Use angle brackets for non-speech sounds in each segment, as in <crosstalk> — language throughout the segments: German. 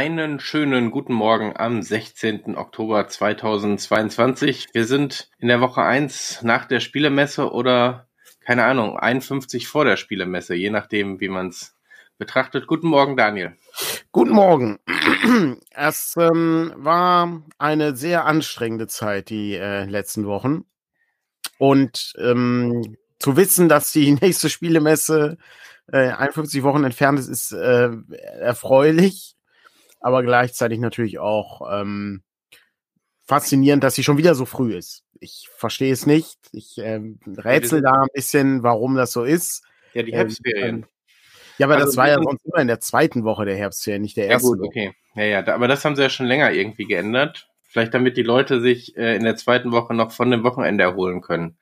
Einen schönen guten Morgen am 16. Oktober 2022. Wir sind in der Woche 1 nach der Spielemesse oder keine Ahnung, 51 vor der Spielemesse, je nachdem, wie man es betrachtet. Guten Morgen, Daniel. Guten Morgen. <clears throat> Es ähm, war eine sehr anstrengende Zeit, die äh, letzten Wochen. Und ähm, zu wissen, dass die <laughs> nächste Spielemesse äh, 51 Wochen entfernt ist, ist äh, erfreulich, aber gleichzeitig natürlich auch ähm, faszinierend, dass sie schon wieder so früh ist. Ich verstehe es nicht. Ich äh, rätsel da ein bisschen, warum das so ist. Ja, die Herbstferien. Ähm, ja, aber also, das war ja sonst immer in der zweiten Woche der Herbstferien, nicht der ersten. Ja, gut, okay. Ja, ja, aber das haben sie ja schon länger irgendwie geändert. Vielleicht damit die Leute sich äh, in der zweiten Woche noch von dem Wochenende erholen können.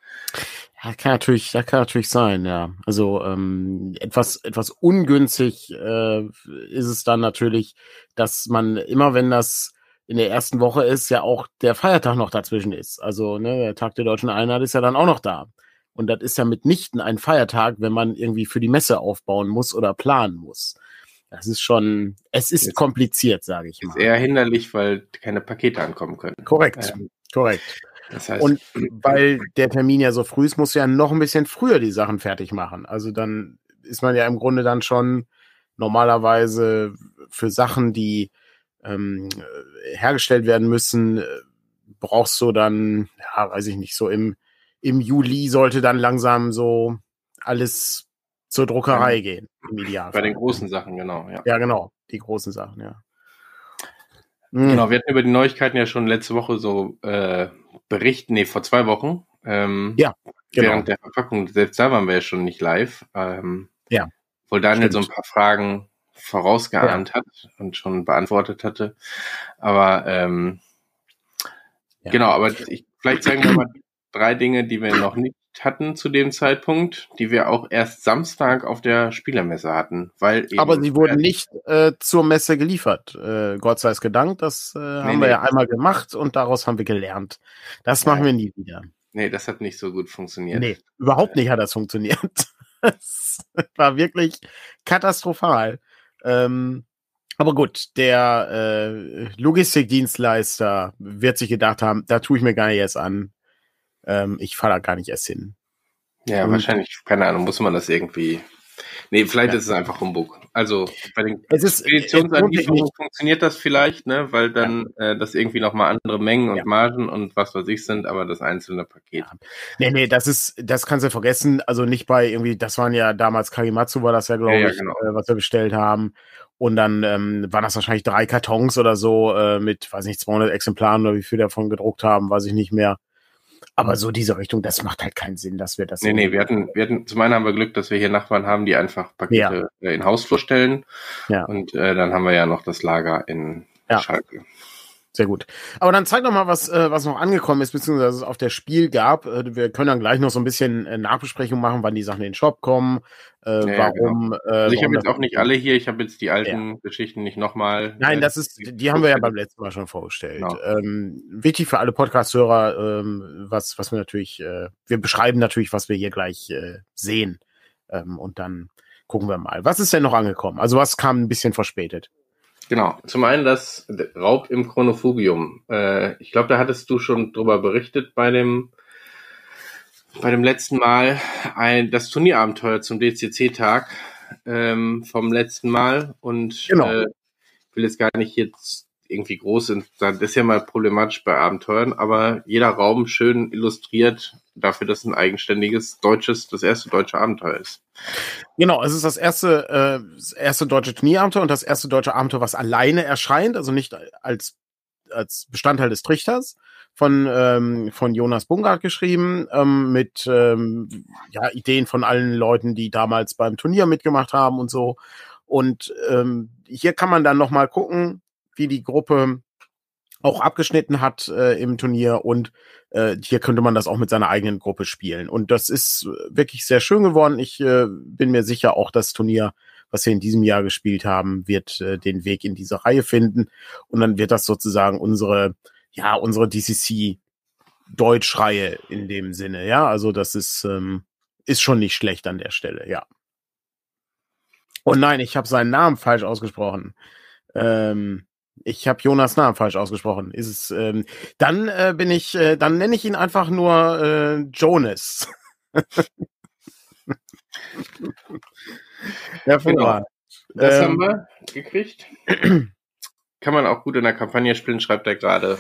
Ja, kann natürlich, das kann natürlich sein, ja. Also ähm, etwas, etwas ungünstig äh, ist es dann natürlich, dass man immer, wenn das in der ersten Woche ist, ja auch der Feiertag noch dazwischen ist. Also ne, der Tag der deutschen Einheit ist ja dann auch noch da. Und das ist ja mitnichten ein Feiertag, wenn man irgendwie für die Messe aufbauen muss oder planen muss. Das ist schon, es ist, ist kompliziert, sage ich mal. Ist eher hinderlich, weil keine Pakete ankommen können. Korrekt, ähm, korrekt. Das heißt, und <clears throat> weil der Termin ja so früh ist, muss ja noch ein bisschen früher die Sachen fertig machen. Also dann ist man ja im Grunde dann schon normalerweise für Sachen, die ähm, hergestellt werden müssen, äh, brauchst du dann, ja, weiß ich nicht, so im im Juli sollte dann langsam so alles zur Druckerei ja. gehen, im Idealfall. Bei den großen Sachen, genau. Ja. ja, genau, die großen Sachen, ja. Genau, wir hatten über die Neuigkeiten ja schon letzte Woche so äh, berichten, nee, vor zwei Wochen. Ähm, ja, genau. Während der Verpackung, selbst da waren wir ja schon nicht live. Ähm, ja. Obwohl Daniel stimmt. so ein paar Fragen vorausgeahnt ja. hat und schon beantwortet hatte. Aber ähm, ja. genau, aber ich, vielleicht sagen wir mal drei Dinge, die wir noch nicht hatten zu dem Zeitpunkt, die wir auch erst Samstag auf der Spielermesse hatten, weil aber sie wurden nicht äh, zur Messe geliefert. Äh, Gott sei es gedankt, das äh, nee, haben wir ja einmal gemacht und daraus haben wir gelernt. Das machen wir nie wieder. Nee, das hat nicht so gut funktioniert. Nee, überhaupt nicht hat das funktioniert. <laughs> das war wirklich katastrophal. Ähm, aber gut, der äh, Logistikdienstleister wird sich gedacht haben, da tue ich mir gar nicht erst an. Ähm, ich fahre da gar nicht erst hin. Ja, und, wahrscheinlich, keine Ahnung, muss man das irgendwie. Nee, vielleicht ja. ist es einfach Humbug. Also bei den Speditionsanlieferungen funktioniert das vielleicht, ne, weil dann ja. äh, das irgendwie nochmal andere Mengen und ja. Margen und was weiß ich sind, aber das einzelne Paket. Ja. Nee, nee, das ist, das kannst du vergessen. Also nicht bei irgendwie, das waren ja damals Kagimatsu war das ja, glaube ich, genau. äh, was wir bestellt haben. Und dann ähm, waren das wahrscheinlich drei Kartons oder so äh, mit, weiß nicht, 200 Exemplaren oder wie viel davon gedruckt haben, weiß ich nicht mehr. Aber so diese Richtung, das macht halt keinen Sinn, dass wir das. Nee, nee, wir hatten, wir hatten, zum einen haben wir Glück, dass wir hier Nachbarn haben, die einfach Pakete ja. Äh, in Hausflur stellen. Ja. Und äh, dann haben wir ja noch das Lager in ja. Schalke. Sehr gut. Aber dann zeig doch mal, was, äh, was noch angekommen ist, beziehungsweise es auf der Spiel gab. Äh, wir können dann gleich noch so ein bisschen äh, Nachbesprechung machen, wann die Sachen in den Shop kommen, äh, ja, warum. Genau. Äh, also ich habe jetzt auch nicht alle hier, ich habe jetzt die alten ja. Geschichten nicht nochmal. Nein, das ist, die haben wir ja beim letzten Mal schon vorgestellt. Genau. Ähm, wichtig für alle Podcast-Hörer, ähm, was, was wir natürlich, äh, wir beschreiben natürlich, was wir hier gleich äh, sehen. Ähm, und dann gucken wir mal. Was ist denn noch angekommen? Also was kam ein bisschen verspätet? Genau. Zum einen das Raub im Chronofugium. Äh, ich glaube, da hattest du schon drüber berichtet bei dem bei dem letzten Mal ein das Turnierabenteuer zum DCC-Tag ähm, vom letzten Mal und genau. äh, will jetzt gar nicht jetzt irgendwie groß sind. Das ist ja mal problematisch bei Abenteuern, aber jeder Raum schön illustriert dafür, dass es ein eigenständiges deutsches, das erste deutsche Abenteuer ist. Genau, es ist das erste, äh, das erste deutsche Turnierabenteuer und das erste deutsche Abenteuer, was alleine erscheint, also nicht als, als Bestandteil des Trichters von, ähm, von Jonas Bungard geschrieben, ähm, mit ähm, ja, Ideen von allen Leuten, die damals beim Turnier mitgemacht haben und so. Und ähm, hier kann man dann nochmal gucken, wie die Gruppe auch abgeschnitten hat äh, im Turnier und äh, hier könnte man das auch mit seiner eigenen Gruppe spielen. Und das ist wirklich sehr schön geworden. Ich äh, bin mir sicher, auch das Turnier, was wir in diesem Jahr gespielt haben, wird äh, den Weg in diese Reihe finden. Und dann wird das sozusagen unsere, ja, unsere DCC Deutschreihe in dem Sinne. Ja, also das ist, ähm, ist schon nicht schlecht an der Stelle, ja. Und nein, ich habe seinen Namen falsch ausgesprochen. Ähm, ich habe Jonas Namen falsch ausgesprochen. Ist es? Ähm, dann äh, bin ich, äh, dann nenne ich ihn einfach nur äh, Jonas. <laughs> Hervorragend. Genau. Das ähm, haben wir gekriegt. <clears throat> Kann man auch gut in der Kampagne spielen, schreibt er gerade.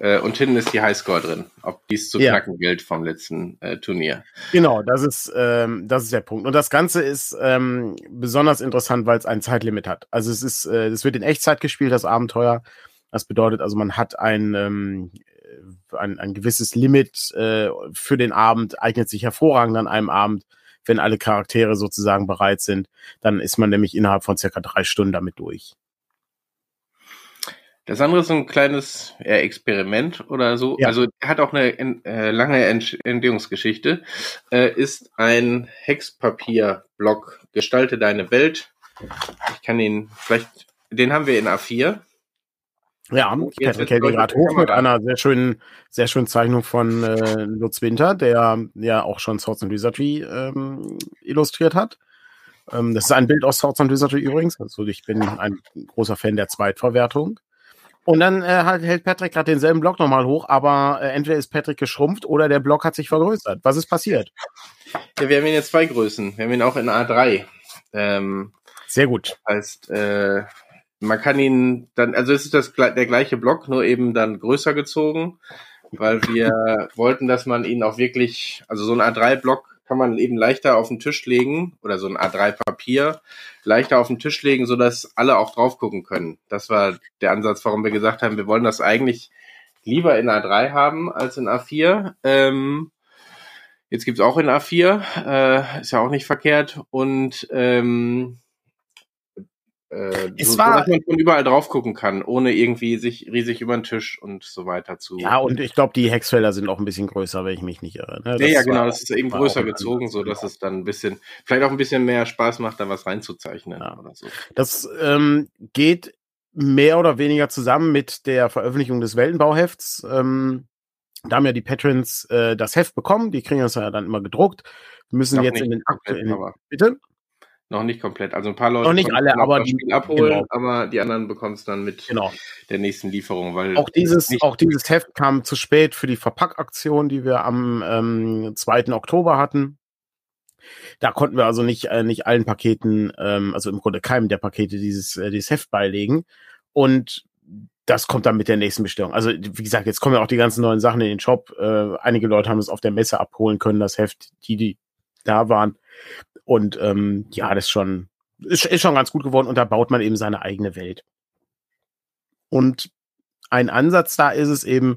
Äh, und hinten ist die Highscore drin, ob dies zu knacken ja. gilt vom letzten äh, Turnier. Genau, das ist, ähm, das ist der Punkt. Und das Ganze ist ähm, besonders interessant, weil es ein Zeitlimit hat. Also es ist, äh, es wird in Echtzeit gespielt, das Abenteuer. Das bedeutet also, man hat ein, ähm, ein, ein gewisses Limit äh, für den Abend, eignet sich hervorragend an einem Abend, wenn alle Charaktere sozusagen bereit sind. Dann ist man nämlich innerhalb von circa drei Stunden damit durch. Das andere ist ein kleines äh, Experiment oder so. Ja. Also hat auch eine äh, lange Entstehungsgeschichte. Äh, ist ein Hexpapier-Block. Gestalte deine Welt. Ich kann ihn vielleicht, den haben wir in A4. Ja, ich hätte den gerade hoch mit einer sehr schönen, sehr schönen Zeichnung von äh, Lutz Winter, der ja auch schon Swords and Wizardry ähm, illustriert hat. Ähm, das ist ein Bild aus Swords and Wizardry übrigens. Also ich bin ein großer Fan der Zweitverwertung. Und dann äh, halt, hält Patrick gerade denselben Block nochmal hoch, aber äh, entweder ist Patrick geschrumpft oder der Block hat sich vergrößert. Was ist passiert? Ja, wir haben ihn jetzt zwei Größen. Wir haben ihn auch in A3. Ähm, Sehr gut. Heißt, äh, man kann ihn dann, also es ist das der gleiche Block, nur eben dann größer gezogen, weil wir wollten, dass man ihn auch wirklich, also so ein A3-Block kann man eben leichter auf den Tisch legen oder so ein A3-Papier leichter auf den Tisch legen, so dass alle auch drauf gucken können. Das war der Ansatz, warum wir gesagt haben, wir wollen das eigentlich lieber in A3 haben als in A4. Ähm, jetzt gibt's auch in A4, äh, ist ja auch nicht verkehrt. Und ähm, äh, es so, war, dass man überall drauf gucken kann, ohne irgendwie sich riesig über den Tisch und so weiter zu. Ja, und ich glaube, die Hexfelder sind auch ein bisschen größer, wenn ich mich nicht irre. Ne? Ja, ja, genau, das ist eben größer gezogen, so dass genau. es dann ein bisschen, vielleicht auch ein bisschen mehr Spaß macht, da was reinzuzeichnen ja. oder so. Das ähm, geht mehr oder weniger zusammen mit der Veröffentlichung des Weltenbauhefts. Ähm, da haben ja die Patrons äh, das Heft bekommen, die kriegen das ja dann immer gedruckt. Müssen jetzt in den aktuellen. Bitte? Noch nicht komplett. Also ein paar Leute noch nicht alle, aber die abholen, genau. aber die anderen bekommen es dann mit genau. der nächsten Lieferung, weil auch dieses auch dieses Heft kam zu spät für die Verpackaktion, die wir am ähm, 2. Oktober hatten. Da konnten wir also nicht äh, nicht allen Paketen, ähm, also im Grunde keinem der Pakete dieses äh, dieses Heft beilegen und das kommt dann mit der nächsten Bestellung. Also wie gesagt, jetzt kommen ja auch die ganzen neuen Sachen in den Shop. Äh, einige Leute haben es auf der Messe abholen können, das Heft, die die da waren. Und ähm, ja, das ist schon, ist, ist schon ganz gut geworden und da baut man eben seine eigene Welt. Und ein Ansatz da ist es eben,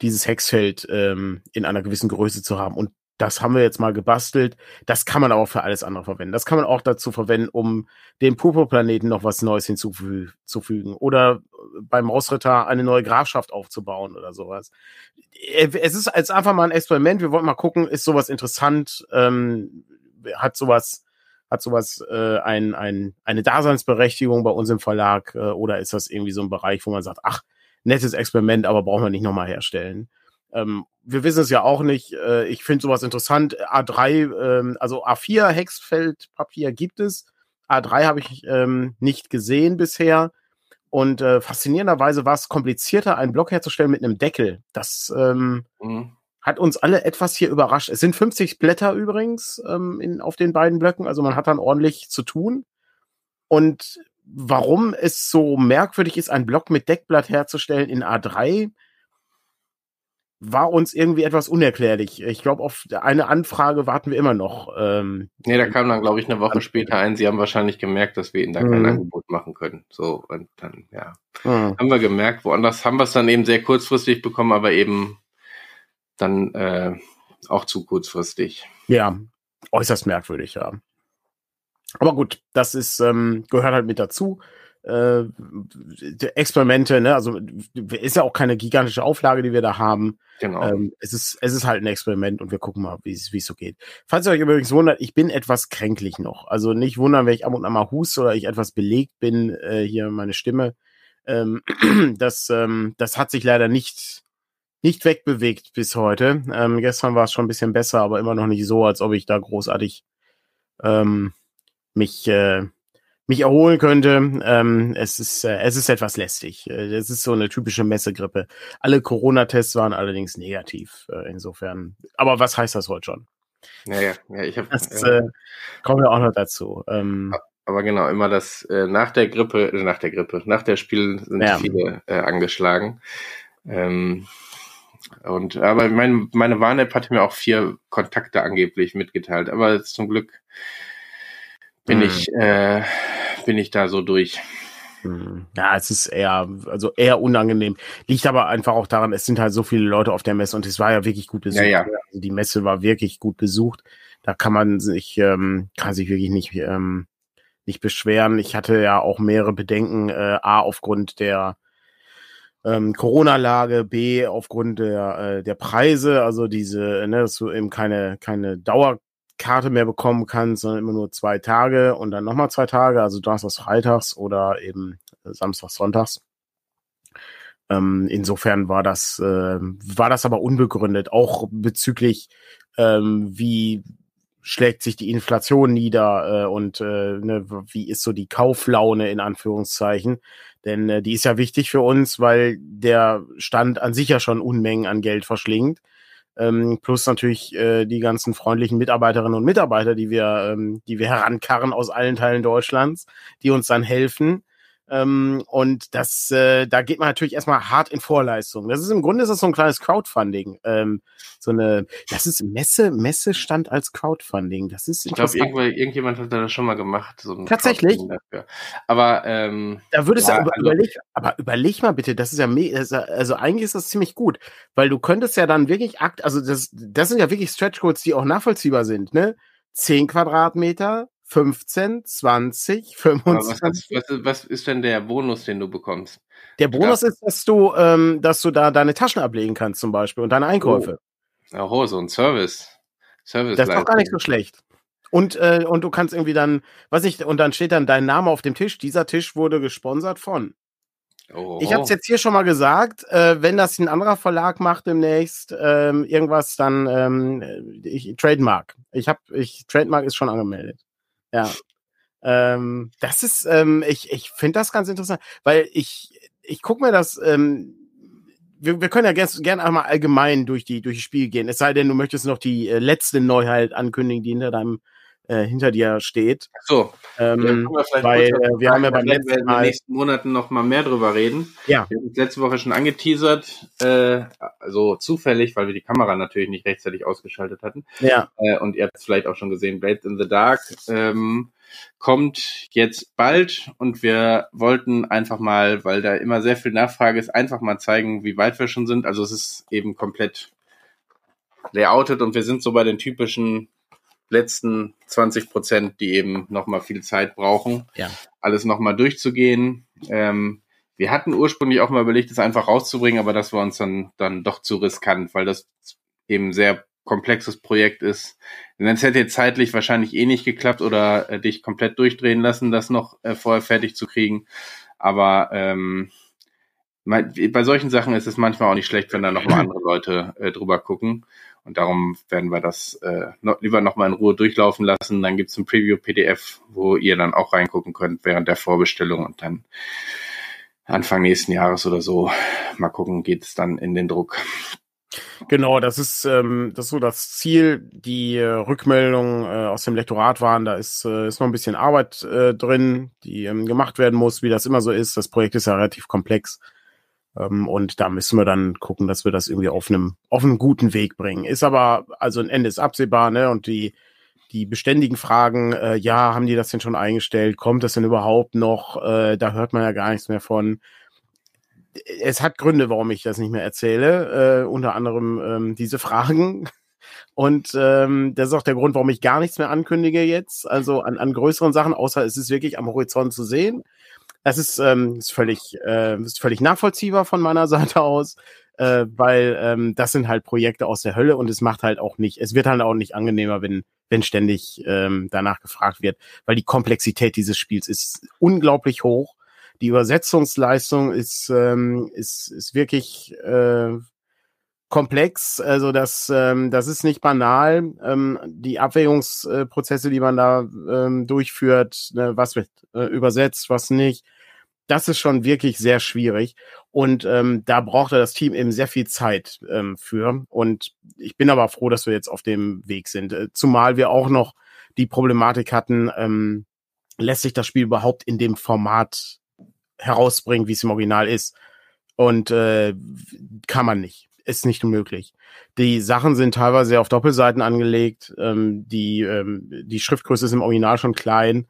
dieses Hexfeld ähm, in einer gewissen Größe zu haben. Und das haben wir jetzt mal gebastelt. Das kann man auch für alles andere verwenden. Das kann man auch dazu verwenden, um dem Purpurplaneten noch was Neues hinzuzufügen oder beim Mausritter eine neue Grafschaft aufzubauen oder sowas. Es ist jetzt einfach mal ein Experiment. Wir wollen mal gucken, ist sowas interessant? Ähm, hat sowas hat sowas äh, ein, ein, eine Daseinsberechtigung bei uns im Verlag äh, oder ist das irgendwie so ein Bereich, wo man sagt, ach, nettes Experiment, aber brauchen wir nicht nochmal herstellen. Ähm, wir wissen es ja auch nicht. Äh, ich finde sowas interessant. A3, ähm, also A4 Hexfeldpapier gibt es. A3 habe ich ähm, nicht gesehen bisher. Und äh, faszinierenderweise war es komplizierter, einen Block herzustellen mit einem Deckel. Das ähm, mhm hat uns alle etwas hier überrascht. Es sind 50 Blätter übrigens ähm, in, auf den beiden Blöcken, also man hat dann ordentlich zu tun. Und warum es so merkwürdig ist, einen Block mit Deckblatt herzustellen in A3, war uns irgendwie etwas unerklärlich. Ich glaube, auf eine Anfrage warten wir immer noch. Ähm, nee, da kam dann, glaube ich, eine Woche später ein. Sie haben wahrscheinlich gemerkt, dass wir ihnen da kein mhm. Angebot machen können. So, und dann, ja. Mhm. Haben wir gemerkt, woanders haben wir es dann eben sehr kurzfristig bekommen, aber eben dann äh, auch zu kurzfristig. Ja, äußerst merkwürdig, ja. Aber gut, das ist ähm, gehört halt mit dazu. Äh, Experimente, ne, also ist ja auch keine gigantische Auflage, die wir da haben. Genau. Ähm, es ist es ist halt ein Experiment und wir gucken mal, wie es wie es so geht. Falls ihr euch übrigens wundert, ich bin etwas kränklich noch. Also nicht wundern, wenn ich ab und an mal huste oder ich etwas belegt bin äh, hier meine Stimme. Ähm, <clears throat> das ähm, das hat sich leider nicht nicht wegbewegt bis heute. Ähm, gestern war es schon ein bisschen besser, aber immer noch nicht so, als ob ich da großartig ähm, mich, äh, mich erholen könnte. Ähm, es ist äh, es ist etwas lästig. Äh, es ist so eine typische Messegrippe. Alle Corona-Tests waren allerdings negativ. Äh, insofern. Aber was heißt das heute schon? Ja, ja, ja ich habe. Das äh, kommen wir auch noch dazu. Ähm, aber genau, immer das äh, nach der Grippe, äh, nach der Grippe, nach der Spiel sind ja. viele äh, angeschlagen. Ähm, und aber mein, meine Warn-App hatte mir auch vier Kontakte angeblich mitgeteilt. Aber zum Glück bin hm. ich äh, bin ich da so durch. Hm. Ja, es ist eher, also eher unangenehm. Liegt aber einfach auch daran, es sind halt so viele Leute auf der Messe und es war ja wirklich gut besucht. Ja, ja. Also die Messe war wirklich gut besucht. Da kann man sich, ähm, kann sich wirklich nicht, ähm, nicht beschweren. Ich hatte ja auch mehrere Bedenken, äh, A, aufgrund der ähm, Corona-Lage, B, aufgrund der, äh, der Preise, also diese, ne, dass du eben keine, keine Dauerkarte mehr bekommen kannst, sondern immer nur zwei Tage und dann nochmal zwei Tage, also Donnerstags, Freitags oder eben Samstags, Sonntags. Ähm, insofern war das, äh, war das aber unbegründet, auch bezüglich, ähm, wie schlägt sich die Inflation nieder äh, und äh, ne, wie ist so die Kauflaune in Anführungszeichen. Denn äh, die ist ja wichtig für uns, weil der Stand an sich ja schon Unmengen an Geld verschlingt. Ähm, plus natürlich äh, die ganzen freundlichen Mitarbeiterinnen und Mitarbeiter, die wir, ähm, die wir herankarren aus allen Teilen Deutschlands, die uns dann helfen. Ähm, und das, äh, da geht man natürlich erstmal hart in Vorleistung. Das ist im Grunde ist das so ein kleines Crowdfunding. Ähm, so eine, das ist Messe, Messestand als Crowdfunding. Das ist Ich glaube, irgendjemand hat das schon mal gemacht. So Tatsächlich. Aber ähm, da würdest ja, du also, überleg, aber überleg mal bitte, das ist ja, also eigentlich ist das ziemlich gut, weil du könntest ja dann wirklich akt, also das, das sind ja wirklich Stretch Codes, die auch nachvollziehbar sind, ne? Zehn Quadratmeter, 15, 20, 25. Was, was, was, ist denn der Bonus, den du bekommst? Der Bonus ist, dass du, ähm, dass du da deine Taschen ablegen kannst zum Beispiel und deine Einkäufe. Oh, oh so ein Service. Service das ist doch gar nicht so schlecht. Und, äh, und du kannst irgendwie dann, was ich, und dann steht dann dein Name auf dem Tisch. Dieser Tisch wurde gesponsert von. Oh. Ich habe es jetzt hier schon mal gesagt, äh, wenn das ein anderer Verlag macht demnächst ähm, irgendwas, dann ähm, ich Trademark. Ich habe, ich Trademark ist schon angemeldet. Ja. Ähm, das ist, ähm, ich, ich finde das ganz interessant, weil ich, ich gucke mir das, ähm, wir, wir können ja gerne gern einmal allgemein durch die, durch die Spiele gehen. Es sei denn, du möchtest noch die äh, letzte Neuheit ankündigen, die hinter deinem äh, hinter dir steht. so. Ähm, ja, weil äh, wir haben ja beim letzten Mal in den nächsten Monaten noch mal mehr drüber reden. Ja. Wir haben uns letzte Woche schon angeteasert, äh, also zufällig, weil wir die Kamera natürlich nicht rechtzeitig ausgeschaltet hatten. Ja. Äh, und ihr habt es vielleicht auch schon gesehen, Blades in the Dark ähm, kommt jetzt bald und wir wollten einfach mal, weil da immer sehr viel Nachfrage ist, einfach mal zeigen, wie weit wir schon sind. Also es ist eben komplett layoutet und wir sind so bei den typischen letzten 20 Prozent, die eben nochmal viel Zeit brauchen, ja. alles nochmal durchzugehen. Ähm, wir hatten ursprünglich auch mal überlegt, das einfach rauszubringen, aber das war uns dann, dann doch zu riskant, weil das eben sehr komplexes Projekt ist. Denn es hätte jetzt zeitlich wahrscheinlich eh nicht geklappt oder äh, dich komplett durchdrehen lassen, das noch äh, vorher fertig zu kriegen. Aber ähm, bei solchen Sachen ist es manchmal auch nicht schlecht, wenn da nochmal andere Leute äh, drüber gucken. Und darum werden wir das äh, noch, lieber nochmal in Ruhe durchlaufen lassen. Dann gibt's ein Preview-PDF, wo ihr dann auch reingucken könnt während der Vorbestellung und dann Anfang nächsten Jahres oder so mal gucken, geht's dann in den Druck. Genau, das ist, ähm, das ist so das Ziel. Die äh, Rückmeldungen äh, aus dem Lektorat waren, da ist, äh, ist noch ein bisschen Arbeit äh, drin, die ähm, gemacht werden muss, wie das immer so ist. Das Projekt ist ja relativ komplex. Ähm, und da müssen wir dann gucken, dass wir das irgendwie auf einem, auf einem guten Weg bringen. Ist aber, also ein Ende ist absehbar, ne? Und die, die beständigen Fragen, äh, ja, haben die das denn schon eingestellt? Kommt das denn überhaupt noch? Äh, da hört man ja gar nichts mehr von. Es hat Gründe, warum ich das nicht mehr erzähle. Äh, unter anderem ähm, diese Fragen. <laughs> Und ähm, das ist auch der Grund, warum ich gar nichts mehr ankündige jetzt. Also an, an größeren Sachen, außer es ist wirklich am Horizont zu sehen. Das ist, ähm, ist völlig, äh, ist völlig nachvollziehbar von meiner <laughs> Seite aus, äh, weil ähm, das sind halt Projekte aus der Hölle und es macht halt auch nicht, es wird halt auch nicht angenehmer, wenn, wenn ständig ähm, danach gefragt wird, weil die Komplexität dieses Spiels ist unglaublich hoch. Die Übersetzungsleistung ist, ähm, ist, ist wirklich, äh, komplex. Also das, ähm, das ist nicht banal. Ähm, die Abwägungsprozesse, die man da ähm, durchführt, ne, was wird äh, übersetzt, was nicht, das ist schon wirklich sehr schwierig. Und ähm, da brauchte das Team eben sehr viel Zeit ähm, für. Und ich bin aber froh, dass wir jetzt auf dem Weg sind. Äh, zumal wir auch noch die Problematik hatten, ähm, lässt sich das Spiel überhaupt in dem Format herausbringen, wie es im Original ist. Und äh, kann man nicht. Ist nicht möglich. Die Sachen sind teilweise auf Doppelseiten angelegt. Ähm, die, ähm, die Schriftgröße ist im Original schon klein.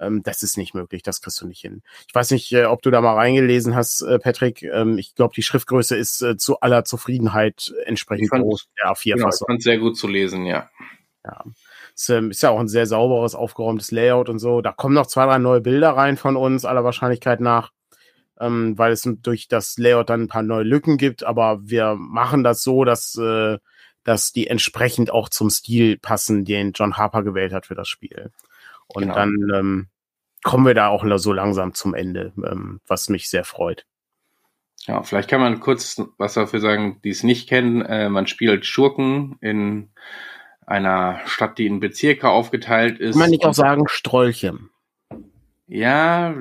Ähm, das ist nicht möglich. Das kriegst du nicht hin. Ich weiß nicht, äh, ob du da mal reingelesen hast, äh, Patrick. Ähm, ich glaube, die Schriftgröße ist äh, zu aller Zufriedenheit entsprechend fand, groß. Der A4 genau, ich sehr gut zu lesen, ja. Ja. Ist, ähm, ist ja auch ein sehr sauberes, aufgeräumtes Layout und so. Da kommen noch zwei, drei neue Bilder rein von uns, aller Wahrscheinlichkeit nach, ähm, weil es durch das Layout dann ein paar neue Lücken gibt. Aber wir machen das so, dass, äh, dass die entsprechend auch zum Stil passen, den John Harper gewählt hat für das Spiel. Und genau. dann ähm, kommen wir da auch so langsam zum Ende, ähm, was mich sehr freut. Ja, vielleicht kann man kurz was dafür sagen, die es nicht kennen. Äh, man spielt Schurken in einer Stadt, die in Bezirke aufgeteilt ist. Kann man nicht auch sagen Strolche? Ja,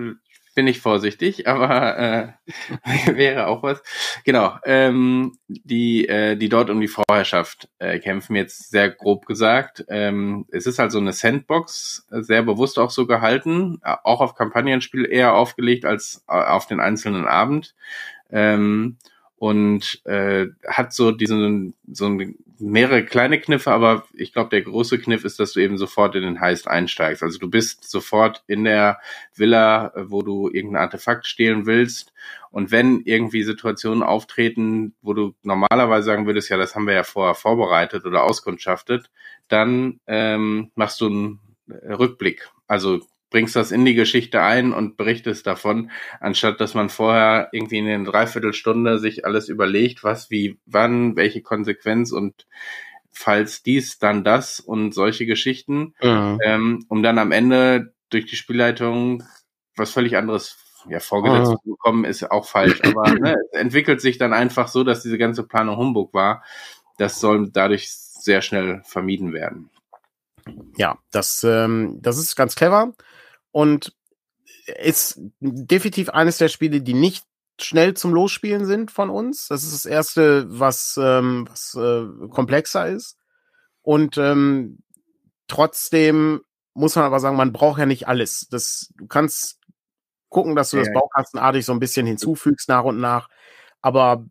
bin ich vorsichtig, <laughs> aber äh, <laughs> wäre auch was. Genau, ähm, die, äh, die dort um die Vorherrschaft äh, kämpfen, jetzt sehr grob gesagt. Ähm, es ist also eine Sandbox, sehr bewusst auch so gehalten, auch auf Kampagnenspiel eher aufgelegt als äh, auf den einzelnen Abend. Ähm, und äh, hat so diesen so ein, mehrere kleine Kniffe, aber ich glaube, der große Kniff ist, dass du eben sofort in den Heist einsteigst. Also du bist sofort in der Villa, äh, wo du irgendein Artefakt stehlen willst. Und wenn irgendwie Situationen auftreten, wo du normalerweise sagen würdest, ja, das haben wir ja vorher vorbereitet oder auskundschaftet, dann ähm, machst du einen Rückblick. Also bringst das in die Geschichte ein und berichtest davon, anstatt dass man vorher irgendwie in einer Dreiviertelstunde sich alles überlegt, was, wie, wann, welche Konsequenz und falls dies, dann das und solche Geschichten, mhm. ähm, um dann am Ende durch die Spielleitung was völlig anderes ja, vorgesetzt mhm. zu bekommen, ist auch falsch. Aber <clears throat> ne, es entwickelt sich dann einfach so, dass diese ganze Planung Humbug war. Das soll dadurch sehr schnell vermieden werden. Ja, das, ähm, das ist ganz clever und ist definitiv eines der Spiele, die nicht schnell zum Losspielen sind von uns. Das ist das erste, was, ähm, was äh, komplexer ist. Und ähm, trotzdem muss man aber sagen, man braucht ja nicht alles. Das, du kannst gucken, dass du ja. das baukastenartig so ein bisschen hinzufügst nach und nach. Aber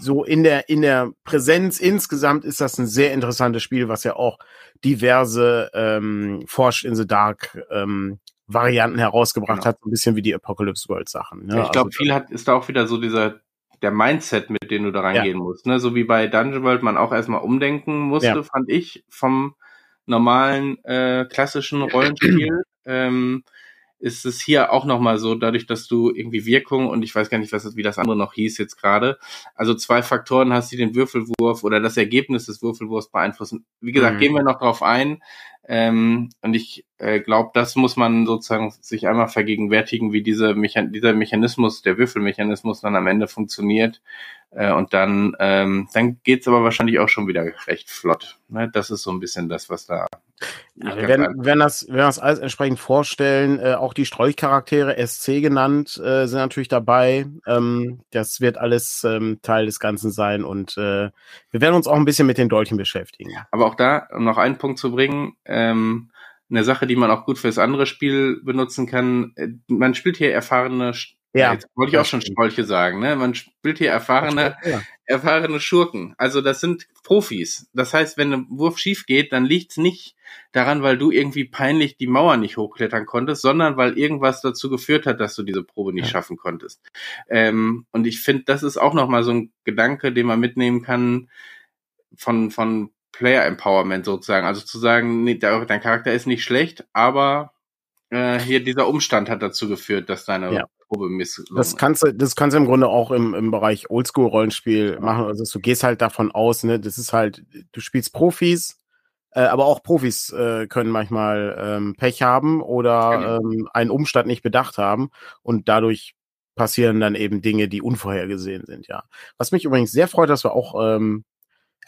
so in der, in der Präsenz insgesamt ist das ein sehr interessantes Spiel, was ja auch diverse ähm, Forged in the Dark ähm, Varianten herausgebracht genau. hat, so ein bisschen wie die Apocalypse World Sachen. Ne? Ich glaube, also, viel hat, ist da auch wieder so dieser der Mindset, mit dem du da reingehen ja. musst. Ne? So wie bei Dungeon World man auch erstmal umdenken musste, ja. fand ich, vom normalen äh, klassischen <clears throat> Rollenspiel. ähm, ist es hier auch nochmal so, dadurch, dass du irgendwie Wirkung und ich weiß gar nicht, was wie das andere noch hieß jetzt gerade, also zwei Faktoren hast, die den Würfelwurf oder das Ergebnis des Würfelwurfs beeinflussen. Wie gesagt, mhm. gehen wir noch drauf ein. Ähm, und ich äh, glaube, das muss man sozusagen sich einmal vergegenwärtigen, wie diese Mechan dieser Mechanismus, der Würfelmechanismus dann am Ende funktioniert. Äh, und dann, ähm, dann geht's aber wahrscheinlich auch schon wieder recht flott. Ne? Das ist so ein bisschen das, was da. Ja, wir werden, werden, das, werden das alles entsprechend vorstellen. Äh, auch die Streuchcharaktere, SC genannt, äh, sind natürlich dabei. Ähm, das wird alles ähm, Teil des Ganzen sein und äh, wir werden uns auch ein bisschen mit den Dolchen beschäftigen. Aber auch da, um noch einen Punkt zu bringen, ähm, eine Sache, die man auch gut fürs andere Spiel benutzen kann. Äh, man spielt hier erfahrene ja, jetzt wollte ich auch schon Strolche sagen, ne? Man spielt hier erfahrene, ja. erfahrene Schurken. Also das sind Profis. Das heißt, wenn ein Wurf schief geht, dann liegt's nicht daran, weil du irgendwie peinlich die Mauer nicht hochklettern konntest, sondern weil irgendwas dazu geführt hat, dass du diese Probe nicht ja. schaffen konntest. Ähm, und ich finde, das ist auch nochmal so ein Gedanke, den man mitnehmen kann von, von Player Empowerment sozusagen. Also zu sagen, nee, dein Charakter ist nicht schlecht, aber äh, hier dieser Umstand hat dazu geführt, dass deine ja. Das kannst du, das kannst du im Grunde auch im, im Bereich Oldschool-Rollenspiel machen. Also du gehst halt davon aus, ne, das ist halt, du spielst Profis, äh, aber auch Profis äh, können manchmal ähm, Pech haben oder genau. ähm, einen Umstand nicht bedacht haben und dadurch passieren dann eben Dinge, die unvorhergesehen sind, ja. Was mich übrigens sehr freut, dass wir auch ähm,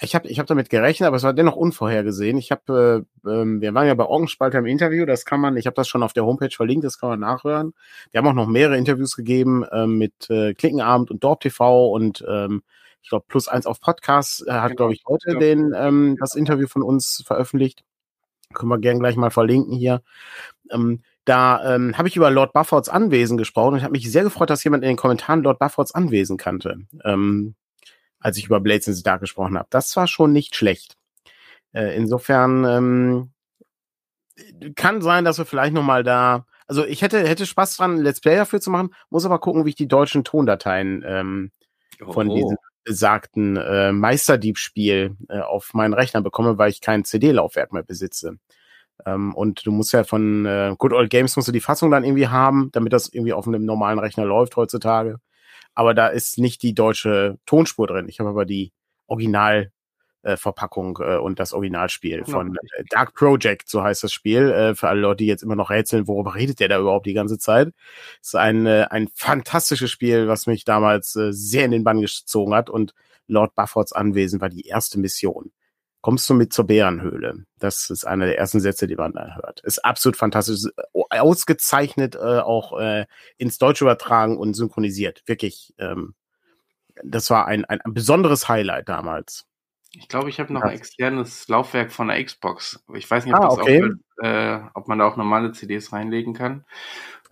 Ich habe ich hab damit gerechnet, aber es war dennoch unvorhergesehen. Ich habe, äh, äh, wir waren ja bei Augenspalter im Interview, das kann man, ich habe das schon auf der Homepage verlinkt, das kann man nachhören. Wir haben auch noch mehrere Interviews gegeben äh, mit äh, Klickenabend und Dorp TV und ähm, ich glaube Plus eins auf Podcast äh, hat, genau. glaube ich, heute ja. den ähm, das Interview von uns veröffentlicht. Können wir gern gleich mal verlinken hier. Ähm, da ähm, habe ich über Lord Buffords Anwesen gesprochen und ich habe mich sehr gefreut, dass jemand in den Kommentaren Lord Buffords Anwesen kannte. Ähm, als ich über Blades in the Dark gesprochen habe. Das war schon nicht schlecht. Äh, insofern ähm, kann sein, dass wir vielleicht noch mal da. Also ich hätte hätte Spaß dran, Let's Play dafür zu machen. Muss aber gucken, wie ich die deutschen Tondateien ähm, oh. von diesem besagten äh, Meisterdiebspiel äh, auf meinen Rechner bekomme, weil ich kein CD-Laufwerk mehr besitze. Ähm, und du musst ja von äh, Good Old Games musst du die Fassung dann irgendwie haben, damit das irgendwie auf einem normalen Rechner läuft heutzutage aber da ist nicht die deutsche Tonspur drin. Ich habe aber die Original äh, Verpackung äh, und das Originalspiel genau. von äh, Dark Project, so heißt das Spiel. Äh, für alle Leute, die jetzt immer noch rätseln, worüber redet der da überhaupt die ganze Zeit? Es ist ein, äh, ein fantastisches Spiel, was mich damals äh, sehr in den Bann gezogen hat und Lord Buffords Anwesen war die erste Mission kommst du mit zur Bärenhöhle. Das ist einer der ersten Sätze, die man da hört. Ist absolut fantastisch, äh, ausgezeichnet äh, auch äh, ins Deutsche übertragen und synchronisiert. Wirklich, ähm, das war ein, ein, ein besonderes Highlight damals. Ich glaube, ich habe noch ein externes Laufwerk von der Xbox. Ich weiß nicht, ob, ah, okay. auch, äh, ob man da auch normale CDs reinlegen kann.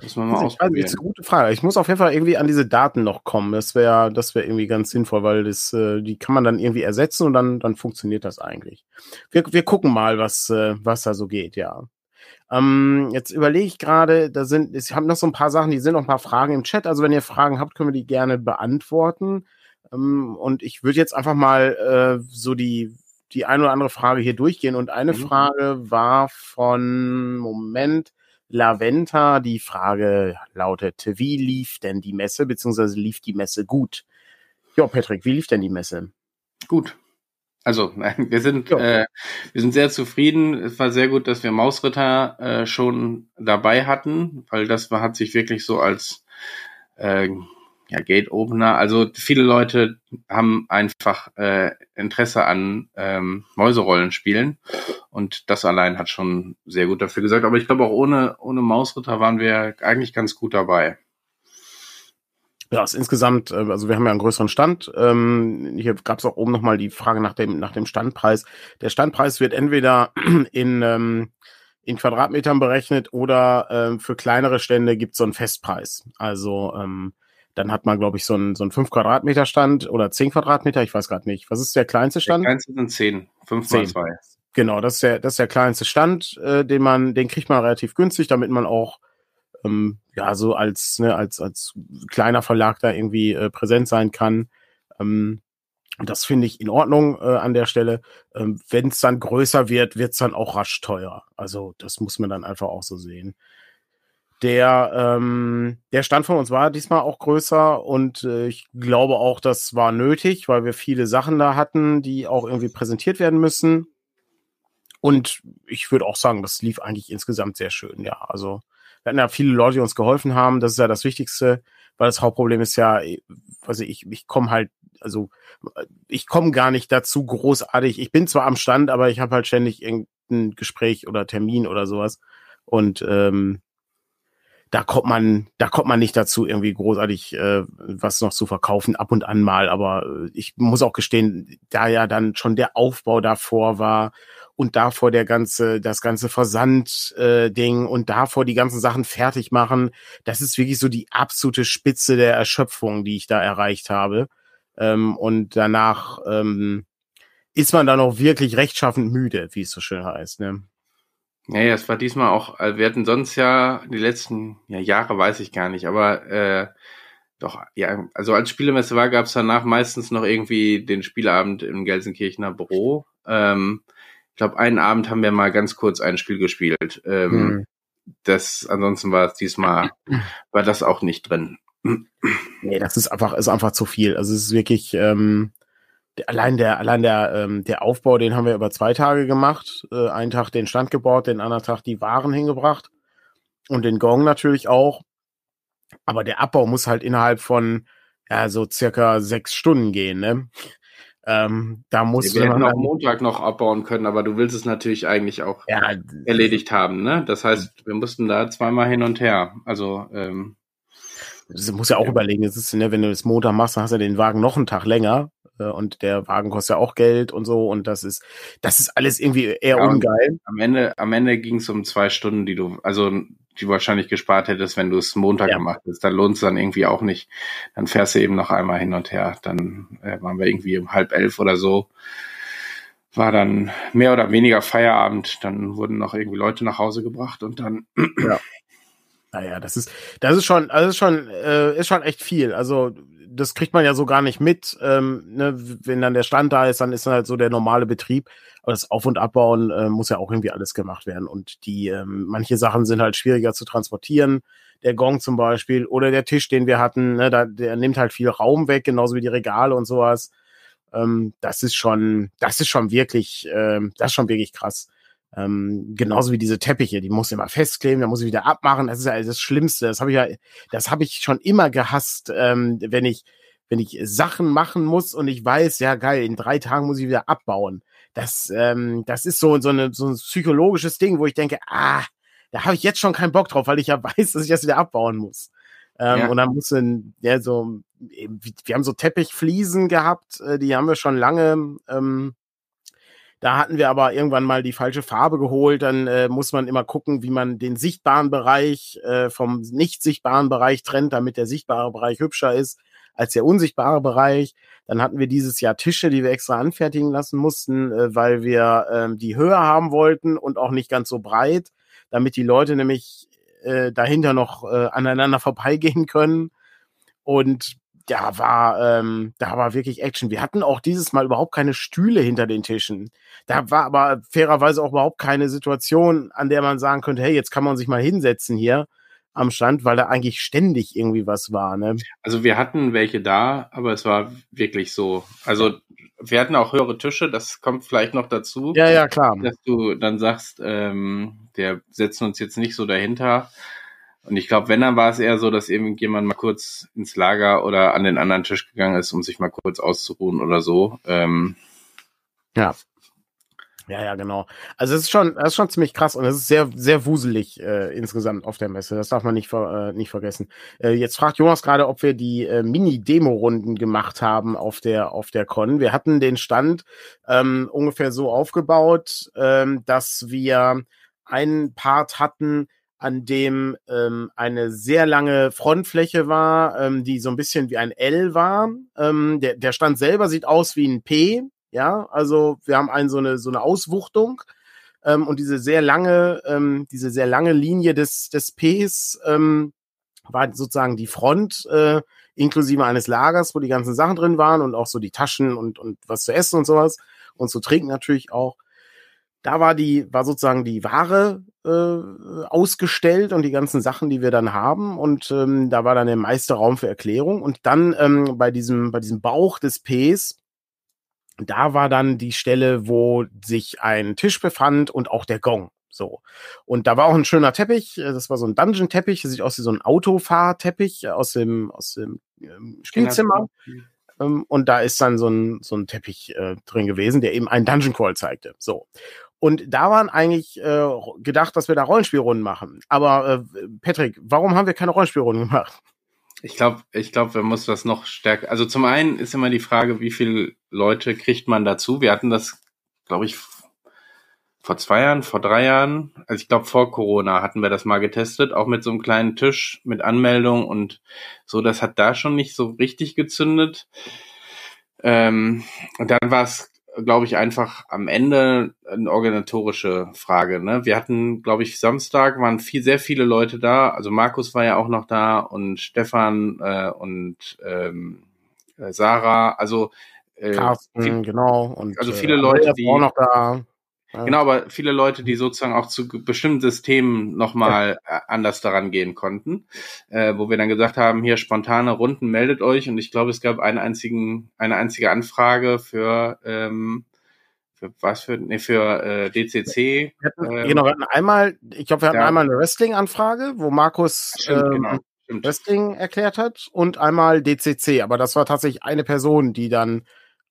Muss man mal ausprobieren. Das ist eine gute Frage. Ich muss auf jeden Fall irgendwie an diese Daten noch kommen. Das wäre das wäre irgendwie ganz sinnvoll, weil das, äh, die kann man dann irgendwie ersetzen und dann, dann funktioniert das eigentlich. Wir, wir gucken mal, was, äh, was da so geht, ja. Ähm, jetzt überlege ich gerade, da sind, ich habe noch so ein paar Sachen, die sind noch ein paar Fragen im Chat. Also wenn ihr Fragen habt, können wir die gerne beantworten. Ähm, und ich würde jetzt einfach mal äh, so die, die eine oder andere Frage hier durchgehen. Und eine mhm. Frage war von Moment Laventa. Die Frage lautete, wie lief denn die Messe, beziehungsweise lief die Messe gut? Ja, Patrick, wie lief denn die Messe? Gut. Also, <laughs> wir sind, ja. äh, wir sind sehr zufrieden. Es war sehr gut, dass wir Mausritter äh, schon dabei hatten, weil das war, hat sich wirklich so als äh, ja, Gate Opener. Also viele Leute haben einfach äh, Interesse an ähm, Mäuserollenspielen und das allein hat schon sehr gut dafür gesagt. Aber ich glaube auch ohne ohne Mausritter waren wir eigentlich ganz gut dabei. Ja, ist insgesamt, äh, also wir haben ja einen größeren Stand. Ähm, hier gab es auch oben nochmal die Frage nach dem, nach dem Standpreis. Der Standpreis wird entweder <clears throat> in, ähm, in Quadratmetern berechnet oder ähm, für kleinere Stände gibt es so einen Festpreis. Also ähm, dann hat man, glaube ich, so einen, so einen 5 Quadratmeter Stand oder 10 Quadratmeter, ich weiß gerade nicht. Was ist der kleinste Stand? Der kleinste sind 10, 5 mal 2. Genau, das ist der, das ist der kleinste Stand, äh, den man, den kriegt man relativ günstig, damit man auch ähm, ja so als ne, als als kleiner Verlag da irgendwie äh, präsent sein kann. Ähm, das finde ich in Ordnung äh, an der Stelle. Ähm, Wenn es dann größer wird, wird es dann auch rasch teuer. Also das muss man dann einfach auch so sehen. Der, ähm, der Stand von uns war diesmal auch größer und äh, ich glaube auch, das war nötig, weil wir viele Sachen da hatten, die auch irgendwie präsentiert werden müssen. Und ich würde auch sagen, das lief eigentlich insgesamt sehr schön, ja. Also wir hatten ja viele Leute, die uns geholfen haben. Das ist ja das Wichtigste, weil das Hauptproblem ist ja, also ich, ich komme halt, also ich komme gar nicht dazu großartig. Ich bin zwar am Stand, aber ich habe halt ständig irgendein Gespräch oder Termin oder sowas. Und ähm, da kommt man, da kommt man nicht dazu, irgendwie großartig äh, was noch zu verkaufen, ab und an mal. Aber äh, ich muss auch gestehen, da ja dann schon der Aufbau davor war und davor der ganze, das ganze Versand-Ding äh, und davor die ganzen Sachen fertig machen, das ist wirklich so die absolute Spitze der Erschöpfung, die ich da erreicht habe. Ähm, und danach ähm, ist man dann auch wirklich rechtschaffend müde, wie es so schön heißt. Ne? Ja, es war diesmal auch, also wir hatten sonst ja die letzten ja, Jahre, weiß ich gar nicht, aber äh, doch, ja, also als Spielemesse war, gab es danach meistens noch irgendwie den Spielabend im Gelsenkirchener Büro. Ähm, ich glaube, einen Abend haben wir mal ganz kurz ein Spiel gespielt. Ähm, hm. Das, ansonsten war es diesmal, war das auch nicht drin. Nee, das ist einfach, ist einfach zu viel. Also es ist wirklich, ähm, allein der, allein der, ähm, der Aufbau, den haben wir über zwei Tage gemacht. Äh, einen Tag den Stand gebaut, den anderen Tag die Waren hingebracht und den Gong natürlich auch. Aber der Abbau muss halt innerhalb von ja so circa sechs Stunden gehen, ne? Ähm, da muss wir hätten auch Montag noch abbauen können, aber du willst es natürlich eigentlich auch ja, erledigt haben, ne? Das heißt, wir mussten da zweimal hin und her. Also ähm, das muss ja auch ja. überlegen, es ist, ne, wenn du das Montag machst, dann hast du den Wagen noch einen Tag länger und der Wagen kostet ja auch Geld und so und das ist, das ist alles irgendwie eher ja, ungeil. Am Ende, am Ende ging es um zwei Stunden, die du, also die wahrscheinlich gespart hättest, wenn du es Montag ja. gemacht hättest. Dann lohnt es dann irgendwie auch nicht. Dann fährst du eben noch einmal hin und her. Dann äh, waren wir irgendwie um halb elf oder so. War dann mehr oder weniger Feierabend. Dann wurden noch irgendwie Leute nach Hause gebracht und dann. Ja. <clears throat> Naja, das ist, das ist schon, das ist schon, äh, ist schon echt viel. Also das kriegt man ja so gar nicht mit. Ähm, ne? Wenn dann der Stand da ist, dann ist dann halt so der normale Betrieb. Aber das Auf- und Abbauen äh, muss ja auch irgendwie alles gemacht werden. Und die, ähm, manche Sachen sind halt schwieriger zu transportieren. Der Gong zum Beispiel oder der Tisch, den wir hatten, ne, da, der nimmt halt viel Raum weg, genauso wie die Regale und sowas. Ähm, das ist schon, das ist schon wirklich, ähm, das ist schon wirklich krass. Ähm, genauso wie diese Teppiche, die muss ich immer festkleben, da muss ich wieder abmachen. Das ist ja das Schlimmste. Das habe ich ja, das habe ich schon immer gehasst, ähm, wenn ich, wenn ich Sachen machen muss und ich weiß, ja geil, in drei Tagen muss ich wieder abbauen. Das, ähm, das ist so, so, eine, so ein psychologisches Ding, wo ich denke, ah, da habe ich jetzt schon keinen Bock drauf, weil ich ja <laughs> weiß, dass ich das wieder abbauen muss. Ähm, ja. Und dann muss ja so, wir haben so Teppichfliesen gehabt, äh, die haben wir schon lange. Ähm, da hatten wir aber irgendwann mal die falsche Farbe geholt. Dann äh, muss man immer gucken, wie man den sichtbaren Bereich äh, vom nicht sichtbaren Bereich trennt, damit der sichtbare Bereich hübscher ist als der unsichtbare Bereich. Dann hatten wir dieses Jahr Tische, die wir extra anfertigen lassen mussten, äh, weil wir äh, die Höhe haben wollten und auch nicht ganz so breit, damit die Leute nämlich äh, dahinter noch äh, aneinander <laughs> vorbeigehen können. Und da war, ähm, da war wirklich Action. Wir hatten auch dieses Mal überhaupt keine Stühle hinter den Tischen. Da war aber fairerweise auch überhaupt keine Situation, an der man sagen könnte, hey, jetzt kann man sich mal hinsetzen hier am Stand, weil da eigentlich ständig irgendwie was war. Ne? Also wir hatten welche da, aber es war wirklich so. Also wir hatten auch höhere Tische, das kommt vielleicht noch dazu. Ja, ja, klar. Dass du dann sagst, ähm, der setzen uns jetzt nicht so dahinter. Und ich glaube, wenn, dann war es eher so, dass irgendjemand mal kurz ins Lager oder an den anderen Tisch gegangen ist, um sich mal kurz auszuruhen oder so. Ähm, ja. Ja, ja, genau. Also es ist schon, es ist schon ziemlich krass und es ist sehr, sehr wuselig äh, insgesamt auf der Messe. Das darf man nicht, ver, äh, nicht vergessen. Äh, jetzt fragt Jonas gerade, ob wir die äh, Mini-Demo-Runden gemacht haben auf der, auf der Con. Wir hatten den Stand ähm, ungefähr so aufgebaut, ähm, dass wir einen Part hatten, an dem ähm, eine sehr lange Frontfläche war, ähm, die so ein bisschen wie ein L war. Ähm, der, der Stand selber sieht aus wie ein P, ja, also wir haben einen so eine so eine Auswuchtung ähm, und diese sehr lange ähm, diese sehr lange Linie des des Ps ähm, war sozusagen die Front äh, inklusive eines Lagers, wo die ganzen Sachen drin waren und auch so die Taschen und und was zu essen und sowas und zu trinken natürlich auch da war die, war sozusagen die Ware äh, ausgestellt und die ganzen Sachen, die wir dann haben. Und ähm, da war dann der meiste Raum für Erklärung. Und dann ähm, bei diesem, bei diesem Bauch des Ps, da war dann die Stelle, wo sich ein Tisch befand und auch der Gong. So. Und da war auch ein schöner Teppich. Das war so ein Dungeon-Teppich. Das sieht aus wie so ein Autofahrteppich aus dem, aus dem ähm, Spielzimmer. Ähm, und da ist dann so ein, so ein Teppich äh, drin gewesen, der eben einen Dungeon Crawl zeigte. So. Und da waren eigentlich äh, gedacht, dass wir da Rollenspielrunden machen. Aber äh, Patrick, warum haben wir keine Rollenspielrunden gemacht? Ich glaube, ich glaube, wir müssen das noch stärker. Also zum einen ist immer die Frage, wie viele Leute kriegt man dazu? Wir hatten das, glaube ich, vor zwei Jahren, vor drei Jahren, also ich glaube vor Corona hatten wir das mal getestet, auch mit so einem kleinen Tisch mit Anmeldung und so. Das hat da schon nicht so richtig gezündet. Ähm, und dann war es glaube ich, einfach am Ende eine organisatorische Frage. Ne? Wir hatten, glaube ich, Samstag waren viel, sehr viele Leute da. Also Markus war ja auch noch da und Stefan äh, und ähm, äh, Sarah. Also äh, Carsten, viel, genau. Und, also viele äh, Leute, die auch noch da. Genau, aber viele Leute, die sozusagen auch zu bestimmten Systemen nochmal ja. Äh, anders daran gehen konnten, äh, wo wir dann gesagt haben, hier spontane Runden, meldet euch. Und ich glaube, es gab einen einzigen, eine einzige Anfrage für, ähm, für was für, nee, für äh, DCC. Wir hatten, ähm, genau, wir hatten einmal, ich glaube, wir hatten ja. einmal eine Wrestling-Anfrage, wo Markus Stimmt, ähm, genau. Wrestling erklärt hat und einmal DCC, aber das war tatsächlich eine Person, die dann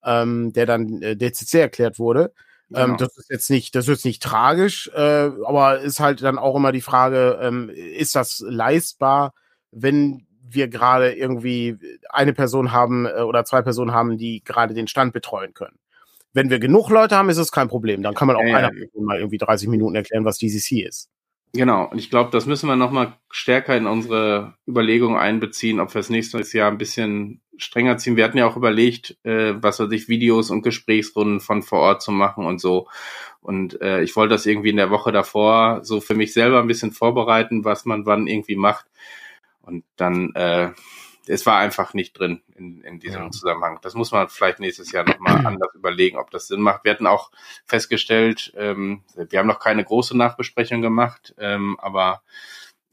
ähm, der dann äh, DCC erklärt wurde. Ähm, genau. Ähm, das ist jetzt nicht, das ist jetzt nicht tragisch, äh, aber ist halt dann auch immer die Frage, ähm, ist das leistbar, wenn wir gerade irgendwie eine Person haben äh, oder zwei Personen haben, die gerade den Stand betreuen können. Wenn wir genug Leute haben, ist es kein Problem. Dann kann man auch ja, einer Person mal irgendwie 30 Minuten erklären, was DCC ist. Genau, und ich glaube, das müssen wir nochmal stärker in unsere Überlegungen einbeziehen, ob wir das nächste Jahr ein bisschen strenger ziehen. Wir hatten ja auch überlegt, äh, was weiß ich, Videos und Gesprächsrunden von vor Ort zu machen und so. Und äh, ich wollte das irgendwie in der Woche davor so für mich selber ein bisschen vorbereiten, was man wann irgendwie macht. Und dann, äh, es war einfach nicht drin in, in diesem ja. Zusammenhang. Das muss man vielleicht nächstes Jahr nochmal <clears throat> anders überlegen, ob das Sinn macht. Wir hatten auch festgestellt, ähm, wir haben noch keine große Nachbesprechung gemacht, ähm, aber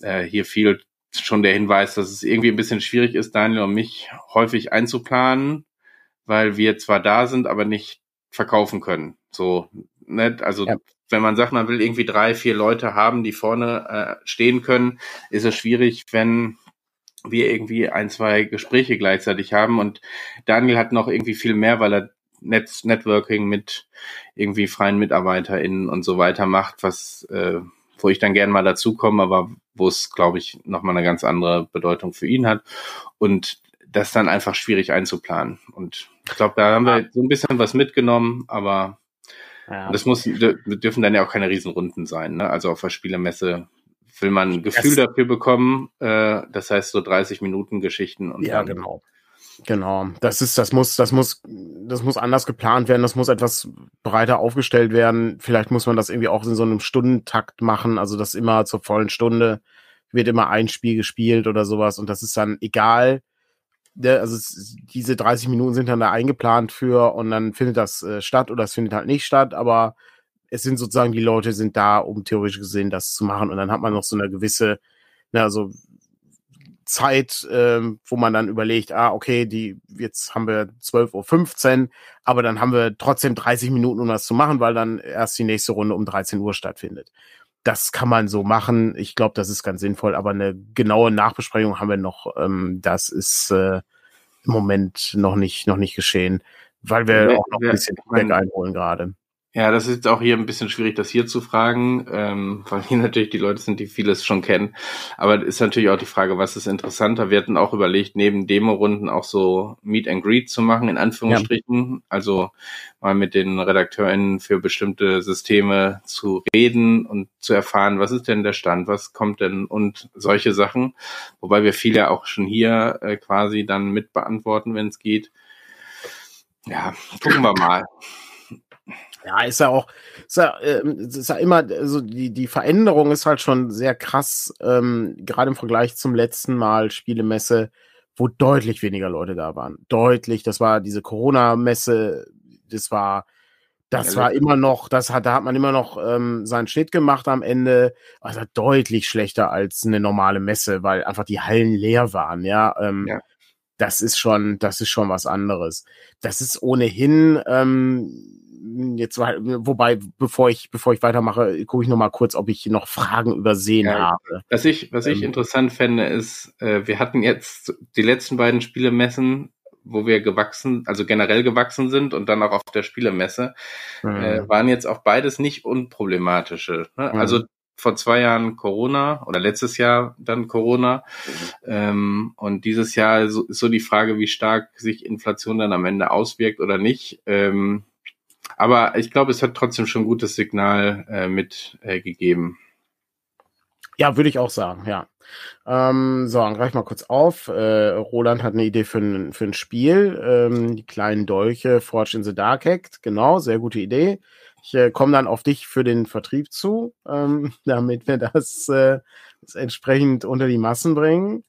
äh, hier fiel schon der Hinweis, dass es irgendwie ein bisschen schwierig ist, Daniel und mich häufig einzuplanen, weil wir zwar da sind, aber nicht verkaufen können. So, ne? Also ja wenn man sagt, man will irgendwie drei, vier Leute haben, die vorne äh, stehen können, ist es schwierig, wenn wir irgendwie ein, zwei Gespräche gleichzeitig haben. Und Daniel hat noch irgendwie viel mehr, weil er Netz Networking mit irgendwie freien MitarbeiterInnen und so weiter macht, was äh, wo ich dann gern mal dazukomme, aber wo es, glaube ich, nochmal eine ganz andere Bedeutung für ihn hat. Und das dann einfach schwierig einzuplanen. Und ich glaube, da haben wir so ein bisschen was mitgenommen, aber ja. Das muss, dürfen dann ja auch keine Riesenrunden sein. Ne? Also auf der Spielemesse will man ein Gefühl das, dafür bekommen. Äh, das heißt so 30 Minuten Geschichten. Und ja, genau. Genau. Das ist, das muss, das muss, das muss anders geplant werden. Das muss etwas breiter aufgestellt werden. Vielleicht muss man das irgendwie auch in so einem Stundentakt machen. Also das immer zur vollen Stunde wird immer ein Spiel gespielt oder sowas. Und das ist dann egal, Ne, also es, diese 30 Minuten sind dann da eingeplant für und dann findet das äh, statt oder es findet halt nicht statt, aber es sind sozusagen die Leute sind da, um theoretisch gesehen das zu machen und dann hat man noch so eine gewisse, ne, also Zeit, äh, wo man dann überlegt, ah, okay, die, jetzt haben wir 12.15 Uhr, aber dann haben wir trotzdem 30 Minuten, um das zu machen, weil dann erst die nächste Runde um 13 Uhr stattfindet. Das kann man so machen. Ich glaube, das ist ganz sinnvoll, aber eine genaue Nachbesprechung haben wir noch. Ähm, das ist äh, im Moment noch nicht, noch nicht geschehen, weil wir ja, auch noch ein bisschen Feedback einholen gerade. Ja, das ist auch hier ein bisschen schwierig, das hier zu fragen, ähm, weil hier <laughs> natürlich die Leute sind, die vieles schon kennen. Aber ist natürlich auch die Frage, was ist interessanter? Wir hatten auch überlegt, neben Demo-Runden auch so Meet and Greet zu machen, in Anführungsstrichen. Ja. Also mal mit den RedakteurInnen für bestimmte Systeme zu reden und zu erfahren, was ist denn der Stand, was kommt denn und solche Sachen. Wobei wir viel ja auch schon hier äh, quasi dann mit beantworten, wenn es geht. Ja, gucken wir mal. <laughs> Ja, ist ja auch, ist ja, äh, ist ja immer, also die, die Veränderung ist halt schon sehr krass, ähm, gerade im Vergleich zum letzten Mal Spielemesse, wo deutlich weniger Leute da waren. Deutlich, das war diese Corona-Messe, das war, das war immer noch, das hat, da hat man immer noch ähm, seinen Schnitt gemacht am Ende. Also deutlich schlechter als eine normale Messe, weil einfach die Hallen leer waren, ja. Ähm, ja. Das ist schon, das ist schon was anderes. Das ist ohnehin, ähm, jetzt wobei bevor ich bevor ich weitermache, gucke ich noch mal kurz, ob ich noch Fragen übersehen ja, habe. Was ich was ich ähm, interessant fände ist, äh, wir hatten jetzt die letzten beiden Spielemessen, wo wir gewachsen, also generell gewachsen sind und dann auch auf der Spielemesse, mhm. äh, waren jetzt auch beides nicht unproblematische. Ne? Mhm. Also vor zwei Jahren Corona oder letztes Jahr dann Corona. Mhm. Ähm, und dieses Jahr so, ist so die Frage, wie stark sich Inflation dann am Ende auswirkt oder nicht. Ähm, aber ich glaube, es hat trotzdem schon ein gutes Signal äh, mitgegeben. Äh, ja, würde ich auch sagen, ja. Ähm, so, dann greif mal kurz auf. Äh, Roland hat eine Idee für ein, für ein Spiel. Ähm, die kleinen Dolche, Forge in the Dark Act. Genau, sehr gute Idee. Ich äh, komme dann auf dich für den Vertrieb zu, ähm, <laughs> damit wir das, äh, das entsprechend unter die Massen bringen.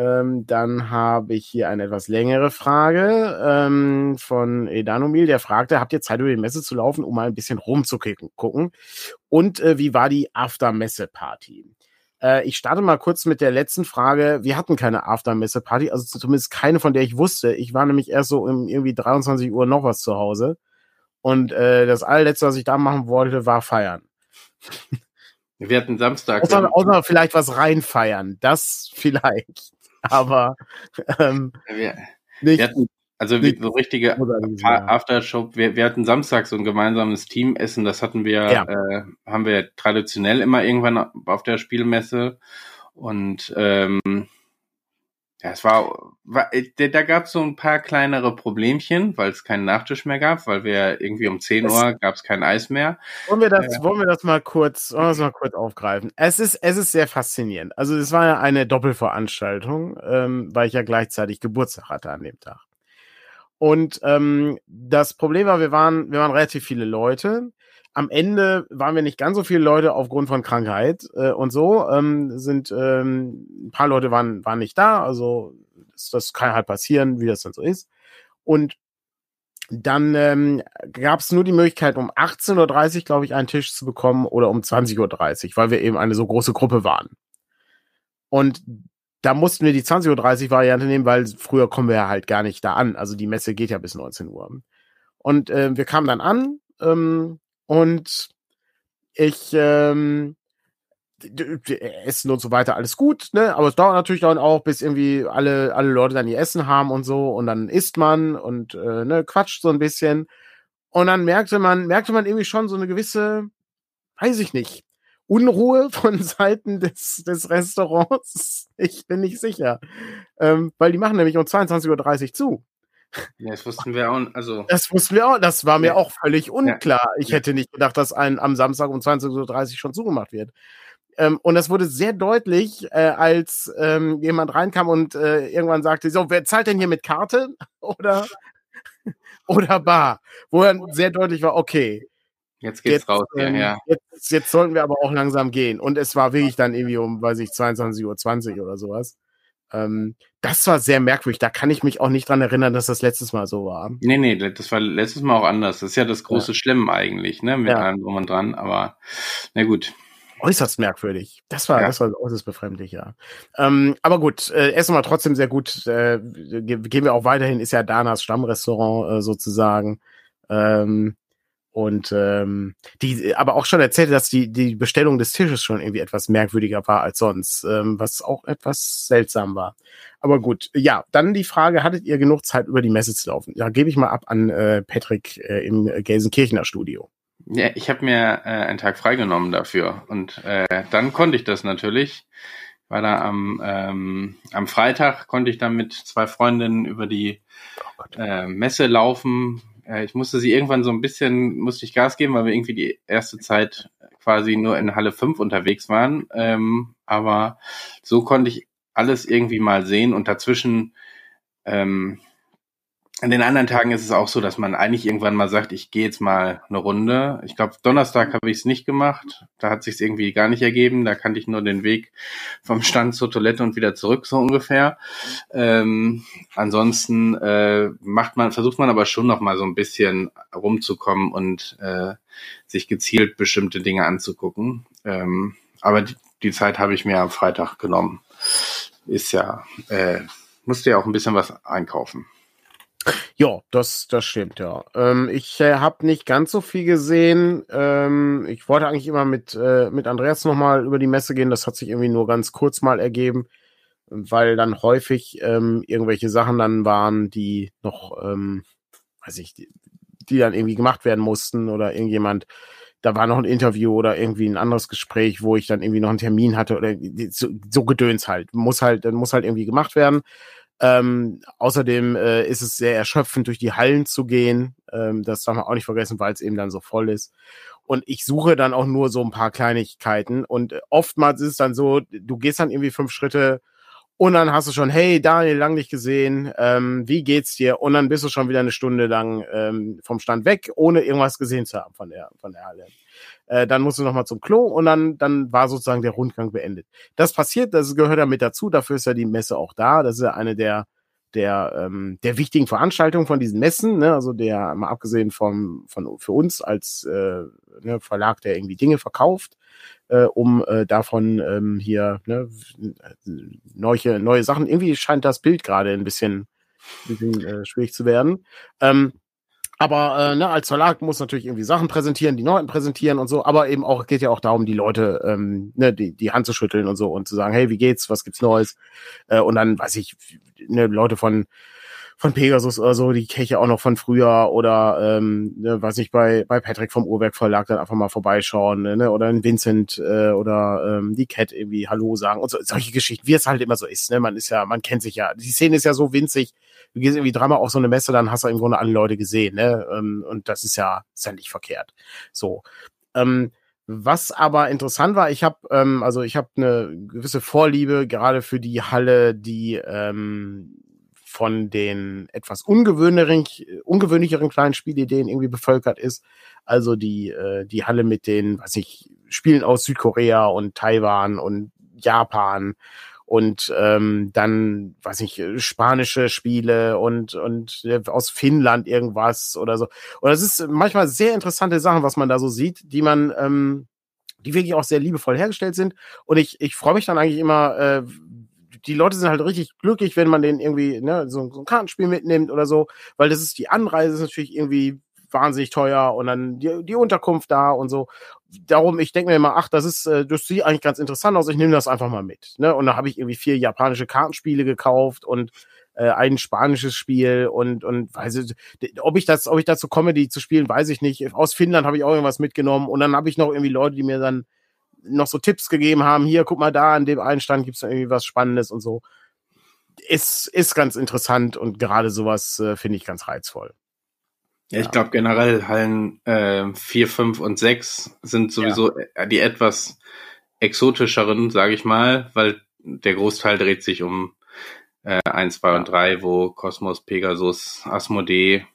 Ähm, dann habe ich hier eine etwas längere Frage ähm, von Edanomil, der fragte, habt ihr Zeit über die Messe zu laufen, um mal ein bisschen rumzugucken? Und äh, wie war die After-Messe-Party? Äh, ich starte mal kurz mit der letzten Frage. Wir hatten keine After-Messe-Party, also zumindest keine, von der ich wusste. Ich war nämlich erst so um irgendwie 23 Uhr noch was zu Hause. Und äh, das allerletzte, was ich da machen wollte, war feiern. Wir hatten Samstag. Außer, außer vielleicht was reinfeiern. Das <laughs> vielleicht <laughs> aber ähm, wir, nicht. Wir hatten, Also wie, so richtige Aftershow. Wir, wir hatten Samstag so ein gemeinsames Teamessen. Das hatten wir, ja. äh, haben wir traditionell immer irgendwann auf der Spielmesse. Und ähm, ja, es war, war da gab es so ein paar kleinere Problemchen, weil es keinen Nachtisch mehr gab, weil wir irgendwie um 10 Uhr gab es kein Eis mehr. Wollen wir das, äh, wollen wir das mal kurz, wollen wir das mal kurz aufgreifen? Es ist, es ist sehr faszinierend. Also es war ja eine Doppelveranstaltung, ähm, weil ich ja gleichzeitig Geburtstag hatte an dem Tag. Und ähm, das Problem war, wir waren, wir waren relativ viele Leute am Ende waren wir nicht ganz so viele Leute aufgrund von Krankheit äh, und so. Ähm, sind ähm, ein paar Leute waren, waren nicht da, also das, das kann halt passieren, wie das dann so ist. Und dann ähm, gab es nur die Möglichkeit, um 18.30 Uhr, glaube ich, einen Tisch zu bekommen oder um 20.30 Uhr, weil wir eben eine so große Gruppe waren. Und da mussten wir die 20.30 Uhr Variante nehmen, weil früher kommen wir ja halt gar nicht da an. Also die Messe geht ja bis 19 Uhr. Und äh, wir kamen dann an, ähm, und ich ähm, Essen und so weiter, alles gut, ne? Aber es dauert natürlich dann auch, bis irgendwie alle, alle Leute dann ihr Essen haben und so und dann isst man und äh, ne, quatscht so ein bisschen. Und dann merkte man, merkte man irgendwie schon so eine gewisse, weiß ich nicht, Unruhe <laughs> von Seiten des, des Restaurants. Ich bin nicht sicher. Ähm, weil die machen nämlich um 22.30 Uhr zu. Ja, das wussten wir auch. Also das wussten wir auch. Das war mir ja. auch völlig unklar. Ja. Ich hätte nicht gedacht, dass ein am Samstag um 20.30 Uhr schon zugemacht wird. Ähm, und das wurde sehr deutlich, äh, als ähm, jemand reinkam und äh, irgendwann sagte: So, wer zahlt denn hier mit Karte <laughs> oder, oder Bar? Wo dann sehr deutlich war: Okay. Jetzt geht's jetzt, raus, ähm, ja, Jetzt, jetzt sollten wir aber auch langsam gehen. Und es war wirklich dann irgendwie um, weiß ich, 22.20 Uhr oder sowas. Ähm, das war sehr merkwürdig. Da kann ich mich auch nicht dran erinnern, dass das letztes Mal so war. Nee, nee, das war letztes Mal auch anders. Das ist ja das große ja. Schlimm eigentlich, ne, mit ja. allem drum und dran. Aber na gut. Äußerst merkwürdig. Das war, ja. das war äußerst befremdlich, ja. Ähm, aber gut, äh, Essen war trotzdem sehr gut. Äh, gehen wir auch weiterhin, ist ja Danas Stammrestaurant äh, sozusagen. Ähm, und ähm, die aber auch schon erzählte, dass die, die Bestellung des Tisches schon irgendwie etwas merkwürdiger war als sonst, ähm, was auch etwas seltsam war. Aber gut, ja, dann die Frage, hattet ihr genug Zeit über die Messe zu laufen? Ja, gebe ich mal ab an äh, Patrick äh, im Gelsenkirchener Studio. Ja, ich habe mir äh, einen Tag freigenommen dafür und äh, dann konnte ich das natürlich. War da am, ähm, am Freitag konnte ich dann mit zwei Freundinnen über die oh äh, Messe laufen, äh, ich musste sie irgendwann so ein bisschen, musste ich Gas geben, weil wir irgendwie die erste Zeit quasi nur in Halle 5 unterwegs waren. Ähm, aber so konnte ich alles irgendwie mal sehen und dazwischen ähm, an den anderen Tagen ist es auch so, dass man eigentlich irgendwann mal sagt, ich gehe jetzt mal eine Runde. Ich glaube, Donnerstag habe ich es nicht gemacht. Da hat sich irgendwie gar nicht ergeben. Da kannte ich nur den Weg vom Stand zur Toilette und wieder zurück, so ungefähr. Ähm, ansonsten äh, macht man, versucht man aber schon noch mal so ein bisschen rumzukommen und äh, sich gezielt bestimmte Dinge anzugucken. Ähm, aber die, die Zeit habe ich mir am Freitag genommen. Ist ja, äh, musste ja auch ein bisschen was einkaufen. Ja, das, das stimmt, ja. Ähm, ich äh, habe nicht ganz so viel gesehen. Ähm, ich wollte eigentlich immer mit, äh, mit Andreas nochmal über die Messe gehen. Das hat sich irgendwie nur ganz kurz mal ergeben, weil dann häufig ähm, irgendwelche Sachen dann waren, die noch, ähm, weiß ich, die, die dann irgendwie gemacht werden mussten oder irgendjemand, da war noch ein Interview oder irgendwie ein anderes Gespräch, wo ich dann irgendwie noch einen Termin hatte oder so, so Gedöns halt. Muss halt, muss halt irgendwie gemacht werden. Ähm, außerdem äh, ist es sehr erschöpfend, durch die Hallen zu gehen. Ähm, das darf man auch nicht vergessen, weil es eben dann so voll ist. Und ich suche dann auch nur so ein paar Kleinigkeiten. Und äh, oftmals ist es dann so, du gehst dann irgendwie fünf Schritte und dann hast du schon, hey Daniel, lang nicht gesehen, ähm, wie geht's dir? Und dann bist du schon wieder eine Stunde lang ähm, vom Stand weg, ohne irgendwas gesehen zu haben von der, von der Halle. Äh, dann musst du nochmal zum Klo und dann, dann war sozusagen der Rundgang beendet. Das passiert, das gehört ja mit dazu, dafür ist ja die Messe auch da. Das ist ja eine der, der, ähm, der wichtigen Veranstaltungen von diesen Messen, ne? also der, mal abgesehen vom, von, für uns als äh, ne, Verlag, der irgendwie Dinge verkauft, äh, um äh, davon ähm, hier ne, neue, neue Sachen, irgendwie scheint das Bild gerade ein bisschen, bisschen äh, schwierig zu werden. Ähm, aber äh, ne, als Verlag muss natürlich irgendwie Sachen präsentieren, die Leuten präsentieren und so, aber eben auch geht ja auch darum, die Leute ähm, ne, die, die Hand zu schütteln und so und zu sagen, hey, wie geht's, was gibt's Neues? Äh, und dann weiß ich, ne, Leute von von Pegasus oder so, die kenne ich ja auch noch von früher oder ähm, ne, weiß nicht, bei, bei Patrick vom Uhrwerk Verlag dann einfach mal vorbeischauen, ne? Oder in Vincent äh, oder ähm, die Cat irgendwie Hallo sagen und so, solche Geschichten, wie es halt immer so ist, ne? Man ist ja, man kennt sich ja, die Szene ist ja so winzig, du gehst irgendwie dreimal auf so eine Messe, dann hast du im Grunde alle Leute gesehen, ne? Ähm, und das ist ja, ist ja nicht verkehrt. So. Ähm, was aber interessant war, ich habe ähm, also ich habe eine gewisse Vorliebe gerade für die Halle, die ähm, von den etwas ungewöhnlicheren, ungewöhnlicheren kleinen Spielideen irgendwie bevölkert ist. Also die, äh, die Halle mit den, was ich, Spielen aus Südkorea und Taiwan und Japan und ähm, dann, weiß ich, spanische Spiele und und äh, aus Finnland irgendwas oder so. Und das ist manchmal sehr interessante Sachen, was man da so sieht, die man, ähm, die wirklich auch sehr liebevoll hergestellt sind. Und ich ich freue mich dann eigentlich immer, äh, die Leute sind halt richtig glücklich, wenn man den irgendwie, ne, so, so ein Kartenspiel mitnimmt oder so, weil das ist die Anreise ist natürlich irgendwie wahnsinnig teuer und dann die, die Unterkunft da und so. Darum, ich denke mir immer, ach, das ist, äh, das sieht eigentlich ganz interessant aus, ich nehme das einfach mal mit. Ne? Und da habe ich irgendwie vier japanische Kartenspiele gekauft und äh, ein spanisches Spiel und und weiß ich, ob ich das, ob ich dazu komme, die zu spielen, weiß ich nicht. Aus Finnland habe ich auch irgendwas mitgenommen und dann habe ich noch irgendwie Leute, die mir dann noch so Tipps gegeben haben, hier, guck mal da, an dem einen Stand gibt's irgendwie was Spannendes und so. Ist, ist ganz interessant und gerade sowas äh, finde ich ganz reizvoll. Ja, ich glaube generell Hallen äh, 4, 5 und 6 sind sowieso ja. die etwas exotischeren, sage ich mal, weil der Großteil dreht sich um äh, 1, 2 ja. und 3, wo Kosmos, Pegasus, Asmodee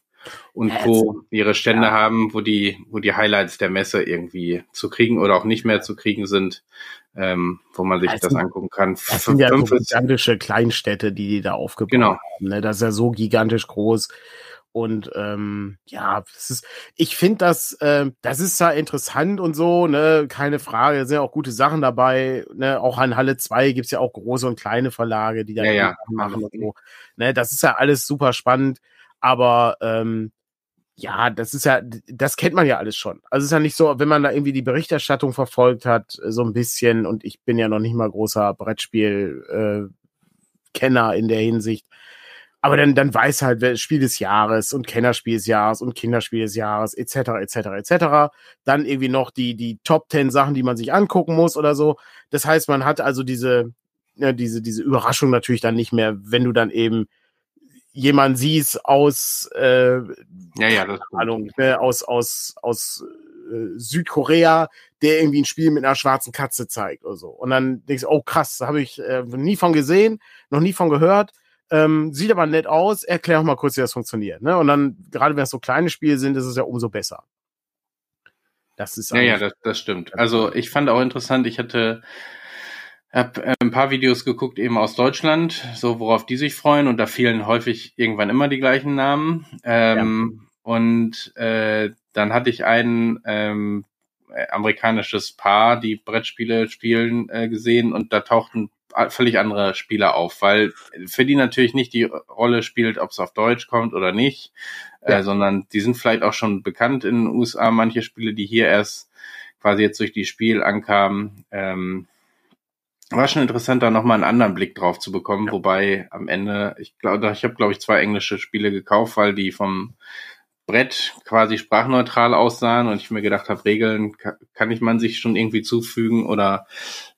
und ja, Co. ihre Stände haben, wo die, wo die Highlights der Messe irgendwie zu kriegen oder auch nicht mehr zu kriegen sind, ähm, wo man sich also, das angucken kann. Das sind ja gigantische Kleinstädte, die die da aufgebaut genau. haben. Ne? Das ist ja so gigantisch groß. Und ähm, ja, das ist, ich finde das, äh, das ist ja interessant und so, ne, keine Frage. Da sind ja auch gute Sachen dabei. Ne? Auch an Halle 2 gibt's ja auch große und kleine Verlage, die da ja, ja. machen und so. Ne? Das ist ja alles super spannend. Aber ähm, ja, das ist ja, das kennt man ja alles schon. Also es ist ja nicht so, wenn man da irgendwie die Berichterstattung verfolgt hat, so ein bisschen, und ich bin ja noch nicht mal großer Brettspiel-Kenner äh, in der Hinsicht. Aber dann, dann weiß halt, wer Spiel des Jahres und Kennerspiel des Jahres und Kinderspiel des Jahres, etc., etc., etc. Dann irgendwie noch die, die Top 10 Sachen, die man sich angucken muss oder so. Das heißt, man hat also diese, ja, diese, diese Überraschung natürlich dann nicht mehr, wenn du dann eben jemand siehst aus, äh, ja, ja, das Ahnung, ne, aus, aus, aus äh, Südkorea, der irgendwie ein Spiel mit einer schwarzen Katze zeigt oder so. Und dann denkst du, oh krass, habe ich äh, nie von gesehen, noch nie von gehört. Ähm, sieht aber nett aus, erklär auch mal kurz, wie das funktioniert. Ne? Und dann, gerade wenn es so kleine Spiele sind, ist es ja umso besser. Das ist ja, ja, das, das stimmt. Also ich fand auch interessant, ich hatte habe äh, ein paar Videos geguckt, eben aus Deutschland, so worauf die sich freuen und da fielen häufig irgendwann immer die gleichen Namen. Ähm, ja. Und äh, dann hatte ich ein ähm, amerikanisches Paar, die Brettspiele spielen, äh, gesehen und da tauchten völlig andere Spieler auf, weil für die natürlich nicht die Rolle spielt, ob es auf Deutsch kommt oder nicht, äh, ja. äh, sondern die sind vielleicht auch schon bekannt in den USA, manche Spiele, die hier erst quasi jetzt durch die Spiel ankamen. Ähm, war schon interessant, da nochmal einen anderen Blick drauf zu bekommen, ja. wobei am Ende, ich glaube, ich habe, glaube ich, zwei englische Spiele gekauft, weil die vom Brett quasi sprachneutral aussahen und ich mir gedacht habe, Regeln kann ich man sich schon irgendwie zufügen oder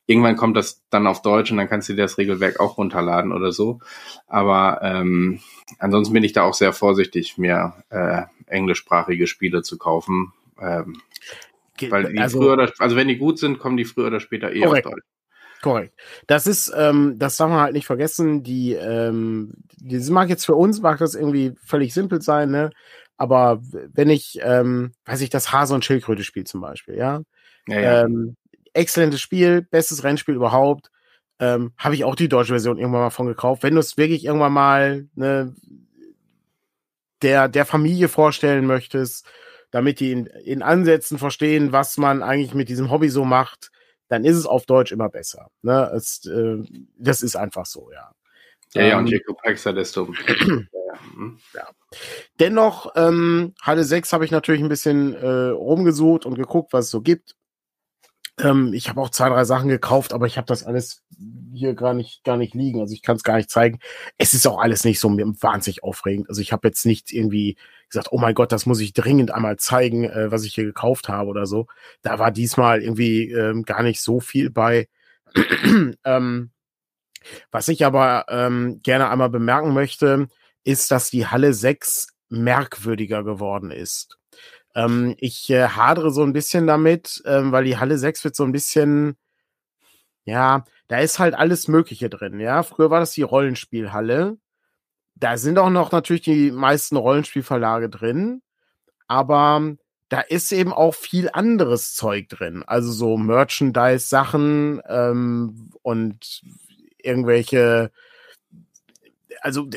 irgendwann kommt das dann auf Deutsch und dann kannst du dir das Regelwerk auch runterladen oder so. Aber ähm, ansonsten bin ich da auch sehr vorsichtig, mir äh, englischsprachige Spiele zu kaufen. Ähm, weil die also, früher oder, also wenn die gut sind, kommen die früher oder später eh korrekt. auf Deutsch. Korrekt. Das ist, ähm, das darf man halt nicht vergessen, die, ähm, das mag jetzt für uns, mag das irgendwie völlig simpel sein, ne? Aber wenn ich, ähm, weiß ich, das Hase- und Schildkröte-Spiel zum Beispiel, ja? ja, ja. Ähm, exzellentes Spiel, bestes Rennspiel überhaupt. Ähm, Habe ich auch die deutsche Version irgendwann mal von gekauft. Wenn du es wirklich irgendwann mal ne, der, der Familie vorstellen möchtest, damit die in, in Ansätzen verstehen, was man eigentlich mit diesem Hobby so macht, dann ist es auf Deutsch immer besser. Ne? Es, äh, das ist einfach so, ja. Ja, ja, und ähm, je komplexer, desto. Hm. ja. Dennoch, ähm, Halle 6 habe ich natürlich ein bisschen äh, rumgesucht und geguckt, was es so gibt. Ähm, ich habe auch zwei, drei Sachen gekauft, aber ich habe das alles hier gar nicht, gar nicht liegen. Also ich kann es gar nicht zeigen. Es ist auch alles nicht so wahnsinnig aufregend. Also ich habe jetzt nicht irgendwie gesagt, oh mein Gott, das muss ich dringend einmal zeigen, äh, was ich hier gekauft habe oder so. Da war diesmal irgendwie ähm, gar nicht so viel bei. <clears throat> ähm, was ich aber ähm, gerne einmal bemerken möchte, ist, dass die Halle 6 merkwürdiger geworden ist. Ähm, ich äh, hadere so ein bisschen damit, ähm, weil die Halle 6 wird so ein bisschen, ja, da ist halt alles Mögliche drin, ja. Früher war das die Rollenspielhalle. Da sind auch noch natürlich die meisten Rollenspielverlage drin, aber da ist eben auch viel anderes Zeug drin. Also so Merchandise-Sachen ähm, und irgendwelche also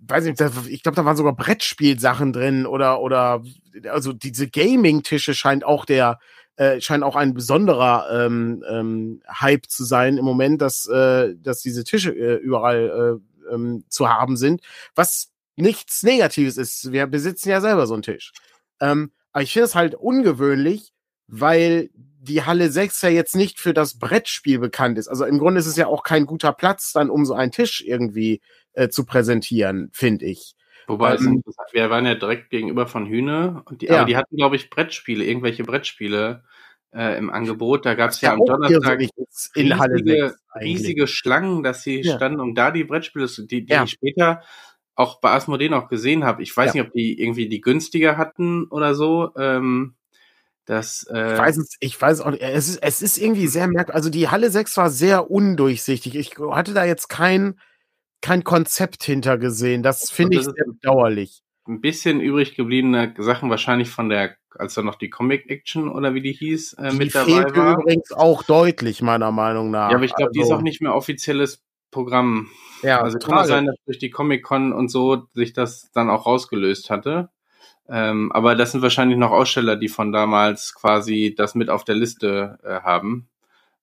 weiß nicht, ich glaube, da waren sogar Brettspielsachen drin oder oder also diese Gaming-Tische scheint auch der äh, scheint auch ein besonderer ähm, ähm, Hype zu sein im Moment, dass äh, dass diese Tische äh, überall äh, ähm, zu haben sind, was nichts Negatives ist. Wir besitzen ja selber so einen Tisch. Ähm, aber ich finde es halt ungewöhnlich, weil die Halle 6 ja jetzt nicht für das Brettspiel bekannt ist. Also im Grunde ist es ja auch kein guter Platz dann, um so einen Tisch irgendwie äh, zu präsentieren, finde ich. Wobei, ähm, wir waren ja direkt gegenüber von Hühne, und die, ja. aber die hatten, glaube ich, Brettspiele, irgendwelche Brettspiele äh, im Angebot. Da gab es ja, ja am Donnerstag riesige, riesige Schlangen, dass sie ja. standen, um da die Brettspiele, die, die ich später auch bei Asmodee noch gesehen habe. Ich weiß nicht, ob die irgendwie die günstiger hatten oder so. Ähm, das, äh ich weiß es, ich weiß auch nicht. Es ist, es ist irgendwie sehr merkwürdig. Also die Halle 6 war sehr undurchsichtig. Ich hatte da jetzt kein, kein Konzept hintergesehen. Das finde ich sehr bedauerlich. Ein bisschen übrig gebliebene Sachen wahrscheinlich von der, als da noch die Comic Action oder wie die hieß, äh, die mit dabei war. übrigens auch deutlich, meiner Meinung nach. Ja, aber ich glaube, also, die ist also auch nicht mehr offizielles Programm. Ja, also kann sein, dass durch die Comic Con und so sich das dann auch rausgelöst hatte. Ähm, aber das sind wahrscheinlich noch Aussteller, die von damals quasi das mit auf der Liste äh, haben,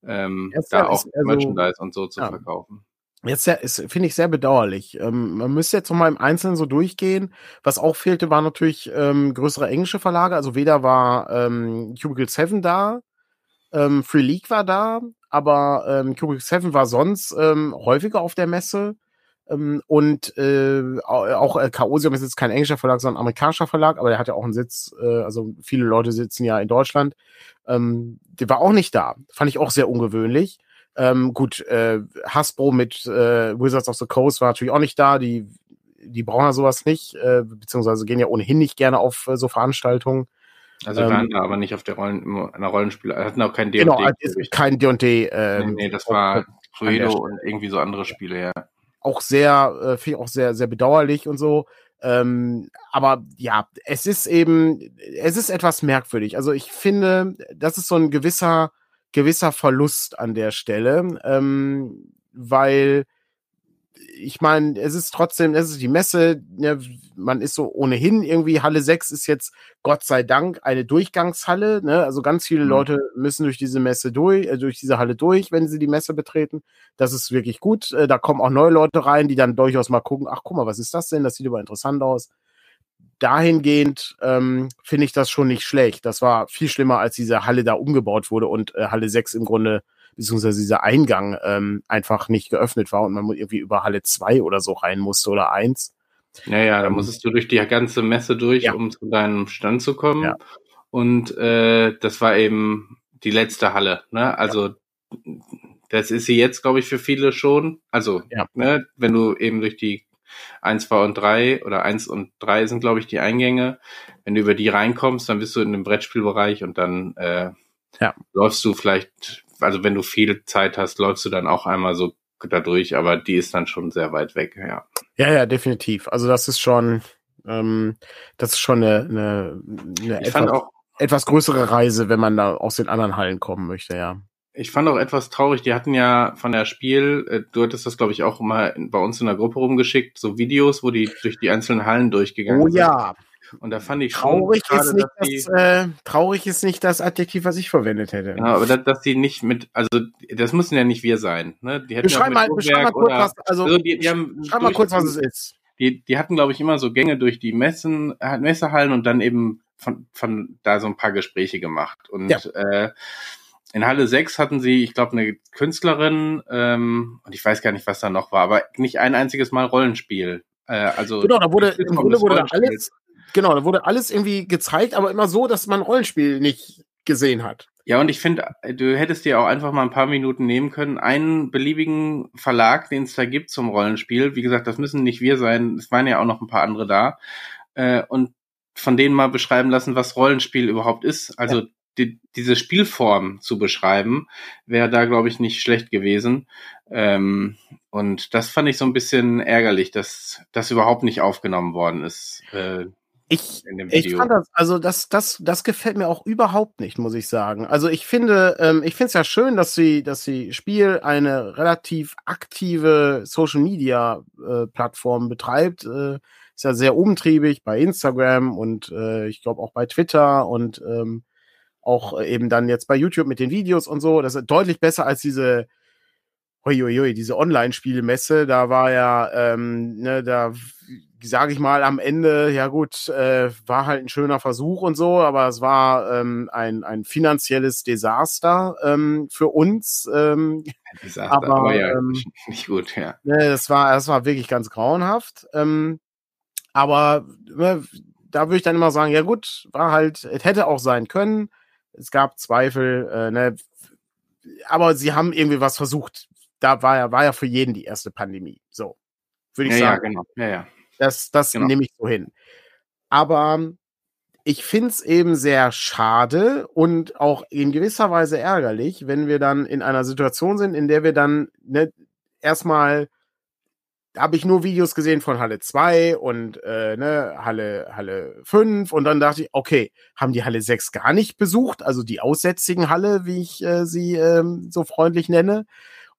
ähm, da auch also, Merchandise und so zu ja. verkaufen. Jetzt finde ich sehr bedauerlich. Ähm, man müsste jetzt noch mal im Einzelnen so durchgehen. Was auch fehlte, war natürlich ähm, größere englische Verlage. Also weder war ähm, Cubicle 7 da, ähm, Free League war da, aber ähm, Cubicle 7 war sonst ähm, häufiger auf der Messe. Ähm, und äh, auch äh, Chaosium ist jetzt kein englischer Verlag, sondern ein amerikanischer Verlag, aber der hat ja auch einen Sitz, äh, also viele Leute sitzen ja in Deutschland. Ähm, der war auch nicht da. Fand ich auch sehr ungewöhnlich. Ähm, gut, äh, Hasbro mit äh, Wizards of the Coast war natürlich auch nicht da. Die, die brauchen ja sowas nicht, äh, beziehungsweise gehen ja ohnehin nicht gerne auf äh, so Veranstaltungen. Also ähm, waren da aber nicht auf der Rollen, einer Rollenspiel, hatten auch kein D&D. Genau, kein D&D. Äh, nee, nee, das war Cluedo und irgendwie so andere Spiele, ja. Auch sehr, äh, finde ich auch sehr, sehr bedauerlich und so. Ähm, aber ja, es ist eben, es ist etwas merkwürdig. Also ich finde, das ist so ein gewisser gewisser Verlust an der Stelle, ähm, weil ich meine, es ist trotzdem, es ist die Messe, ne, man ist so ohnehin irgendwie, Halle 6 ist jetzt Gott sei Dank eine Durchgangshalle, ne? also ganz viele mhm. Leute müssen durch diese Messe durch, äh, durch diese Halle durch, wenn sie die Messe betreten. Das ist wirklich gut. Äh, da kommen auch neue Leute rein, die dann durchaus mal gucken, ach guck mal, was ist das denn? Das sieht aber interessant aus dahingehend ähm, finde ich das schon nicht schlecht. Das war viel schlimmer, als diese Halle da umgebaut wurde und äh, Halle 6 im Grunde, beziehungsweise dieser Eingang ähm, einfach nicht geöffnet war und man irgendwie über Halle 2 oder so rein musste oder 1. Naja, da ähm, musstest du durch die ganze Messe durch, ja. um zu deinem Stand zu kommen. Ja. Und äh, das war eben die letzte Halle. Ne? Also ja. das ist sie jetzt, glaube ich, für viele schon. Also, ne, wenn du eben durch die eins, zwei und drei oder eins und drei sind, glaube ich, die Eingänge. Wenn du über die reinkommst, dann bist du in dem Brettspielbereich und dann äh, läufst du vielleicht, also wenn du viel Zeit hast, läufst du dann auch einmal so dadurch, aber die ist dann schon sehr weit weg, ja. Ja, ja, definitiv. Also das ist schon, ähm, das ist schon eine, eine, eine etwas, auch, etwas größere Reise, wenn man da aus den anderen Hallen kommen möchte, ja ich fand auch etwas traurig, die hatten ja von der Spiel, äh, du hattest das, glaube ich, auch mal bei uns in der Gruppe rumgeschickt, so Videos, wo die durch die einzelnen Hallen durchgegangen sind. Oh ja. Und da fand ich traurig schon ist nicht das, äh, traurig ist nicht das Adjektiv, was ich verwendet hätte. Ja, aber dass, dass die nicht mit, also das müssen ja nicht wir sein. Ne? Die hätten beschreib, mal, beschreib mal kurz, oder, was, also, also die, die haben beschreib mal kurz, was es ist. Die, die hatten, glaube ich, immer so Gänge durch die Messen, Messehallen und dann eben von, von da so ein paar Gespräche gemacht. Und ja. äh, in Halle 6 hatten sie, ich glaube, eine Künstlerin, ähm, und ich weiß gar nicht, was da noch war, aber nicht ein einziges Mal Rollenspiel. Äh, also genau, da wurde im Grunde wurde da alles, genau, da wurde alles irgendwie gezeigt, aber immer so, dass man Rollenspiel nicht gesehen hat. Ja, und ich finde, du hättest dir auch einfach mal ein paar Minuten nehmen können, einen beliebigen Verlag, den es da gibt zum Rollenspiel. Wie gesagt, das müssen nicht wir sein, es waren ja auch noch ein paar andere da. Äh, und von denen mal beschreiben lassen, was Rollenspiel überhaupt ist. Also ja. die, diese Spielform zu beschreiben, wäre da, glaube ich, nicht schlecht gewesen. Ähm, und das fand ich so ein bisschen ärgerlich, dass das überhaupt nicht aufgenommen worden ist. Äh, ich, ich fand das, also das, das, das gefällt mir auch überhaupt nicht, muss ich sagen. Also ich finde, ähm, ich finde es ja schön, dass sie, dass sie Spiel eine relativ aktive Social Media äh, Plattform betreibt. Äh, ist ja sehr umtriebig bei Instagram und äh, ich glaube auch bei Twitter und ähm, auch eben dann jetzt bei YouTube mit den Videos und so. Das ist deutlich besser als diese Uiuiui, diese Online-Spielmesse, da war ja, ähm, ne, da sage ich mal am Ende, ja gut, äh, war halt ein schöner Versuch und so, aber es war ähm, ein, ein finanzielles Desaster ähm, für uns. Ähm, Desaster, aber, aber ja, ähm, nicht gut, ja. Ne, das war, das war wirklich ganz grauenhaft. Ähm, aber ne, da würde ich dann immer sagen, ja gut, war halt, es hätte auch sein können. Es gab Zweifel, äh, ne, aber sie haben irgendwie was versucht. Da war ja, war ja für jeden die erste Pandemie. So. Würde ich ja, sagen. Ja, genau. Ja, ja. Das, das genau. nehme ich so hin. Aber ich finde es eben sehr schade und auch in gewisser Weise ärgerlich, wenn wir dann in einer Situation sind, in der wir dann ne, erstmal habe ich nur Videos gesehen von Halle 2 und äh, ne, Halle, Halle 5 und dann dachte ich, okay, haben die Halle 6 gar nicht besucht, also die aussätzigen Halle, wie ich äh, sie ähm, so freundlich nenne.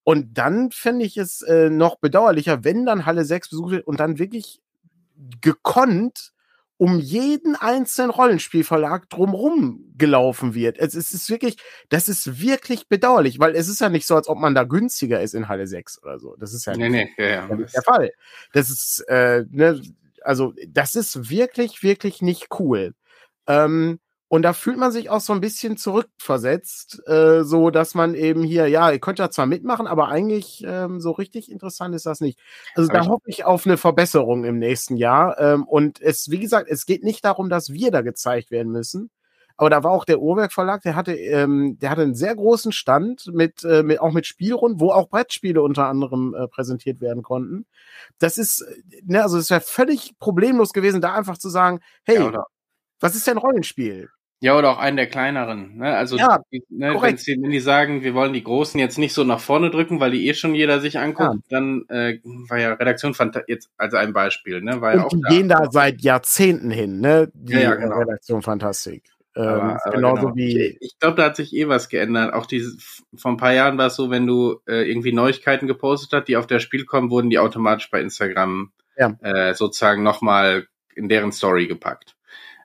Und dann fände ich es äh, noch bedauerlicher, wenn dann Halle 6 besucht wird und dann wirklich gekonnt um jeden einzelnen Rollenspielverlag drumrum gelaufen wird. Es, es ist wirklich, das ist wirklich bedauerlich, weil es ist ja nicht so, als ob man da günstiger ist in Halle 6 oder so. Das ist ja nee, nicht, nee, ja, ja. der Fall. Das ist, äh, ne, also das ist wirklich, wirklich nicht cool. Ähm, und da fühlt man sich auch so ein bisschen zurückversetzt, äh, so dass man eben hier, ja, ihr könnt ja zwar mitmachen, aber eigentlich ähm, so richtig interessant ist das nicht. Also da hoffe ich auf eine Verbesserung im nächsten Jahr. Ähm, und es, wie gesagt, es geht nicht darum, dass wir da gezeigt werden müssen. Aber da war auch der Uhrwerk Verlag, der hatte, ähm, der hatte einen sehr großen Stand mit, äh, mit auch mit Spielrunden, wo auch Brettspiele unter anderem äh, präsentiert werden konnten. Das ist, ne, also es wäre völlig problemlos gewesen, da einfach zu sagen, hey, ja, was ist denn Rollenspiel? Ja, oder auch einen der kleineren. Ne? Also ja, die, ne, wenn, sie, wenn die sagen, wir wollen die Großen jetzt nicht so nach vorne drücken, weil die eh schon jeder sich anguckt, ja. dann äh, war ja Redaktion jetzt als ein Beispiel, ne? War ja auch die da. gehen da seit Jahrzehnten hin, ne? Die ja, ja, genau. Redaktion Fantastik. Ähm, aber, aber genauso genau. wie. Ich, ich glaube, da hat sich eh was geändert. Auch diese, vor ein paar Jahren war es so, wenn du äh, irgendwie Neuigkeiten gepostet hast, die auf das Spiel kommen, wurden die automatisch bei Instagram äh, sozusagen nochmal in deren Story gepackt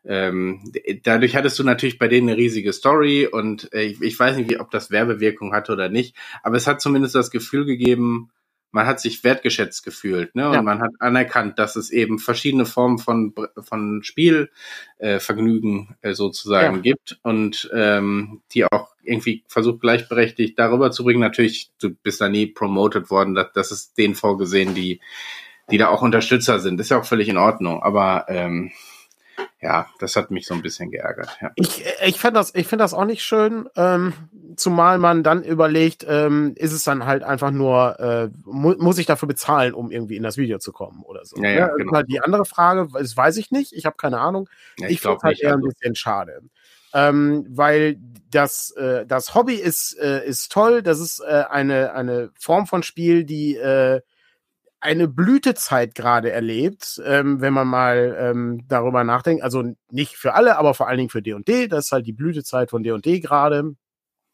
ähm, dadurch hattest du natürlich bei denen eine riesige Story und äh, ich, ich weiß nicht, wie, ob das Werbewirkung hatte oder nicht, aber es hat zumindest das Gefühl gegeben, man hat sich wertgeschätzt gefühlt, ne? Und ja. man hat anerkannt, dass es eben verschiedene Formen von von Spielvergnügen äh, äh, sozusagen ja. gibt und ähm, die auch irgendwie versucht gleichberechtigt darüber zu bringen. Natürlich, du bist da nie promoted worden, dass das ist denen vorgesehen, die die da auch Unterstützer sind. Das ist ja auch völlig in Ordnung, aber ähm, ja, das hat mich so ein bisschen geärgert. Ja. Ich, ich finde das, ich finde das auch nicht schön, ähm, zumal man dann überlegt, ähm, ist es dann halt einfach nur, äh, mu muss ich dafür bezahlen, um irgendwie in das Video zu kommen oder so. Ja, ja, ja genau. halt die andere Frage, das weiß ich nicht, ich habe keine Ahnung. Ja, ich ich finde halt eher also. ein bisschen schade. Ähm, weil das, äh, das Hobby ist, äh, ist toll, das ist äh, eine, eine Form von Spiel, die äh, eine Blütezeit gerade erlebt, ähm, wenn man mal ähm, darüber nachdenkt. Also nicht für alle, aber vor allen Dingen für D&D. Das ist halt die Blütezeit von D&D gerade.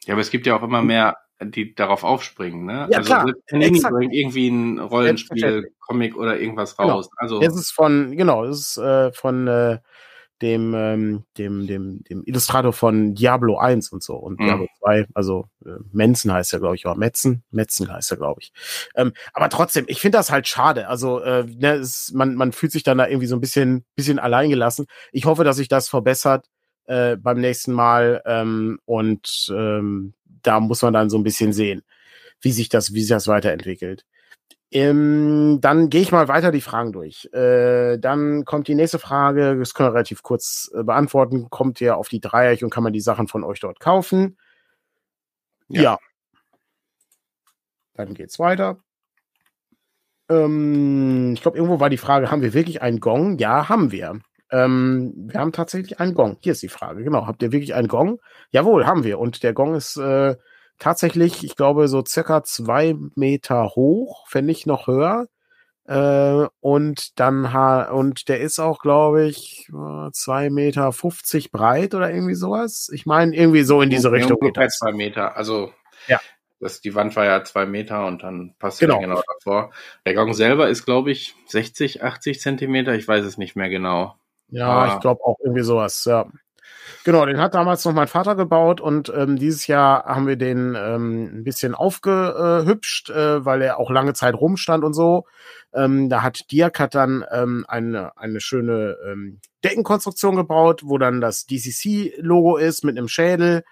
Ja, aber es gibt ja auch immer mehr, die darauf aufspringen, ne? Ja, also klar. Panini bringt irgendwie ein Rollenspiel, Comic oder irgendwas genau. raus. Genau. Also es ist von, genau, es ist äh, von äh, dem, ähm, dem, dem, dem Illustrator von Diablo 1 und so und mhm. Diablo 2, also äh, Menzen heißt er, glaube ich, oder Metzen, Metzen heißt er, glaube ich. Ähm, aber trotzdem, ich finde das halt schade. Also äh, ne, es, man, man fühlt sich dann da irgendwie so ein bisschen, bisschen alleingelassen. Ich hoffe, dass sich das verbessert äh, beim nächsten Mal ähm, und ähm, da muss man dann so ein bisschen sehen, wie sich das, wie sich das weiterentwickelt. Ähm, dann gehe ich mal weiter die Fragen durch. Äh, dann kommt die nächste Frage, das können wir relativ kurz äh, beantworten. Kommt ihr auf die Dreieck und kann man die Sachen von euch dort kaufen? Ja. ja. Dann geht's weiter. Ähm, ich glaube, irgendwo war die Frage, haben wir wirklich einen Gong? Ja, haben wir. Ähm, wir haben tatsächlich einen Gong. Hier ist die Frage, genau. Habt ihr wirklich einen Gong? Jawohl, haben wir. Und der Gong ist äh, tatsächlich, ich glaube, so circa zwei Meter hoch, wenn nicht noch höher. Äh, und dann und der ist auch, glaube ich, zwei Meter fünfzig breit oder irgendwie sowas. Ich meine, irgendwie so in diese Richtung. Ungefähr zwei Meter. Also ja. Das, die Wand war ja zwei Meter und dann passt genau. genau davor. Der Gong selber ist, glaube ich, 60, 80 Zentimeter. Ich weiß es nicht mehr genau. Ja, Aber ich glaube auch irgendwie sowas, ja. Genau, den hat damals noch mein Vater gebaut und ähm, dieses Jahr haben wir den ähm, ein bisschen aufgehübscht, äh, weil er auch lange Zeit rumstand und so. Ähm, da hat Diak hat dann ähm, eine, eine schöne ähm, Deckenkonstruktion gebaut, wo dann das DCC-Logo ist mit einem Schädel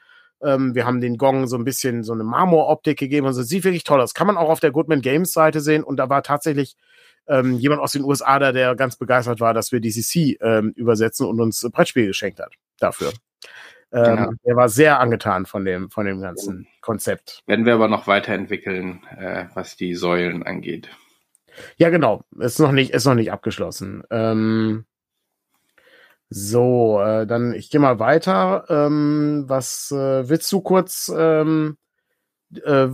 ähm, wir haben den Gong so ein bisschen so eine Marmoroptik gegeben. Also sieht wirklich toll aus. Kann man auch auf der Goodman Games Seite sehen. Und da war tatsächlich ähm, jemand aus den USA da, der ganz begeistert war, dass wir DCC ähm, übersetzen und uns Brettspiel geschenkt hat dafür. Ähm, genau. Er war sehr angetan von dem, von dem ganzen Konzept. Werden wir aber noch weiterentwickeln, äh, was die Säulen angeht. Ja, genau. Ist noch nicht, ist noch nicht abgeschlossen. Ähm, so, äh, dann ich gehe mal weiter. Ähm, was äh, willst du kurz ähm, äh,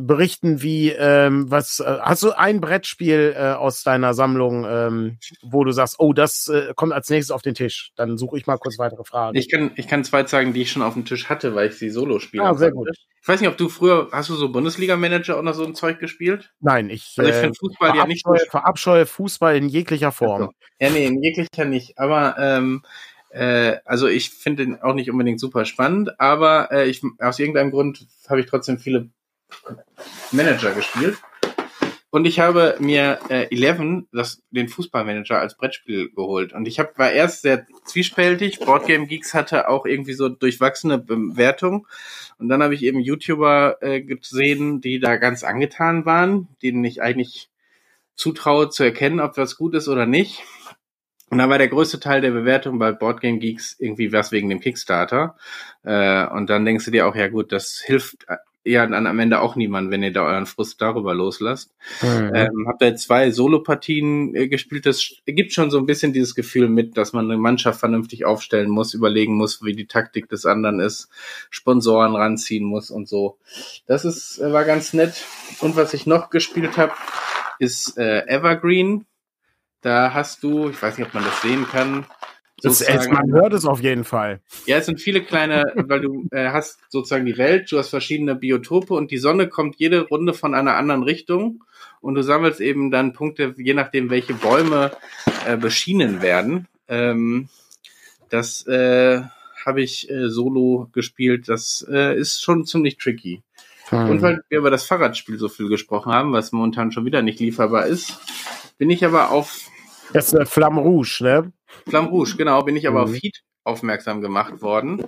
berichten, wie ähm, was äh, hast du ein Brettspiel äh, aus deiner Sammlung, ähm, wo du sagst, oh, das äh, kommt als nächstes auf den Tisch? Dann suche ich mal kurz weitere Fragen. Ich kann ich kann zwei sagen, die ich schon auf dem Tisch hatte, weil ich sie solo spiele. Ah, sehr gut. Ich weiß nicht, ob du früher hast du so Bundesliga-Manager oder so ein Zeug gespielt? Nein, ich, also ich finde äh, Fußball ja nicht verabscheue Fußball in jeglicher Form. Also, ja, nee, in jeglicher nicht. Aber ähm, äh, also ich finde ihn auch nicht unbedingt super spannend, aber äh, ich, aus irgendeinem Grund habe ich trotzdem viele Manager gespielt. Und ich habe mir äh, Eleven, das, den Fußballmanager, als Brettspiel geholt. Und ich hab, war erst sehr zwiespältig. Boardgame Geeks hatte auch irgendwie so durchwachsene Bewertung. Und dann habe ich eben YouTuber äh, gesehen, die da ganz angetan waren, denen ich eigentlich zutraue zu erkennen, ob das gut ist oder nicht. Und da war der größte Teil der Bewertung bei Boardgame Geeks irgendwie was wegen dem Kickstarter. Äh, und dann denkst du dir auch, ja gut, das hilft ja dann am Ende auch niemand, wenn ihr da euren Frust darüber loslasst. Mhm. Ähm, habt ihr zwei Solopartien äh, gespielt. Das gibt schon so ein bisschen dieses Gefühl mit, dass man eine Mannschaft vernünftig aufstellen muss, überlegen muss, wie die Taktik des anderen ist, Sponsoren ranziehen muss und so. Das ist äh, war ganz nett. Und was ich noch gespielt habe, ist äh, Evergreen. Da hast du, ich weiß nicht, ob man das sehen kann, das, es, man hört es auf jeden Fall. Ja, es sind viele kleine, <laughs> weil du äh, hast sozusagen die Welt, du hast verschiedene Biotope und die Sonne kommt jede Runde von einer anderen Richtung und du sammelst eben dann Punkte, je nachdem, welche Bäume äh, beschienen werden. Ähm, das äh, habe ich äh, solo gespielt. Das äh, ist schon ziemlich tricky. Hm. Und weil wir über das Fahrradspiel so viel gesprochen haben, was momentan schon wieder nicht lieferbar ist, bin ich aber auf. Das ist äh, Flamme Rouge, ne? Flamme Rouge, genau, bin ich aber mhm. auf Heat aufmerksam gemacht worden.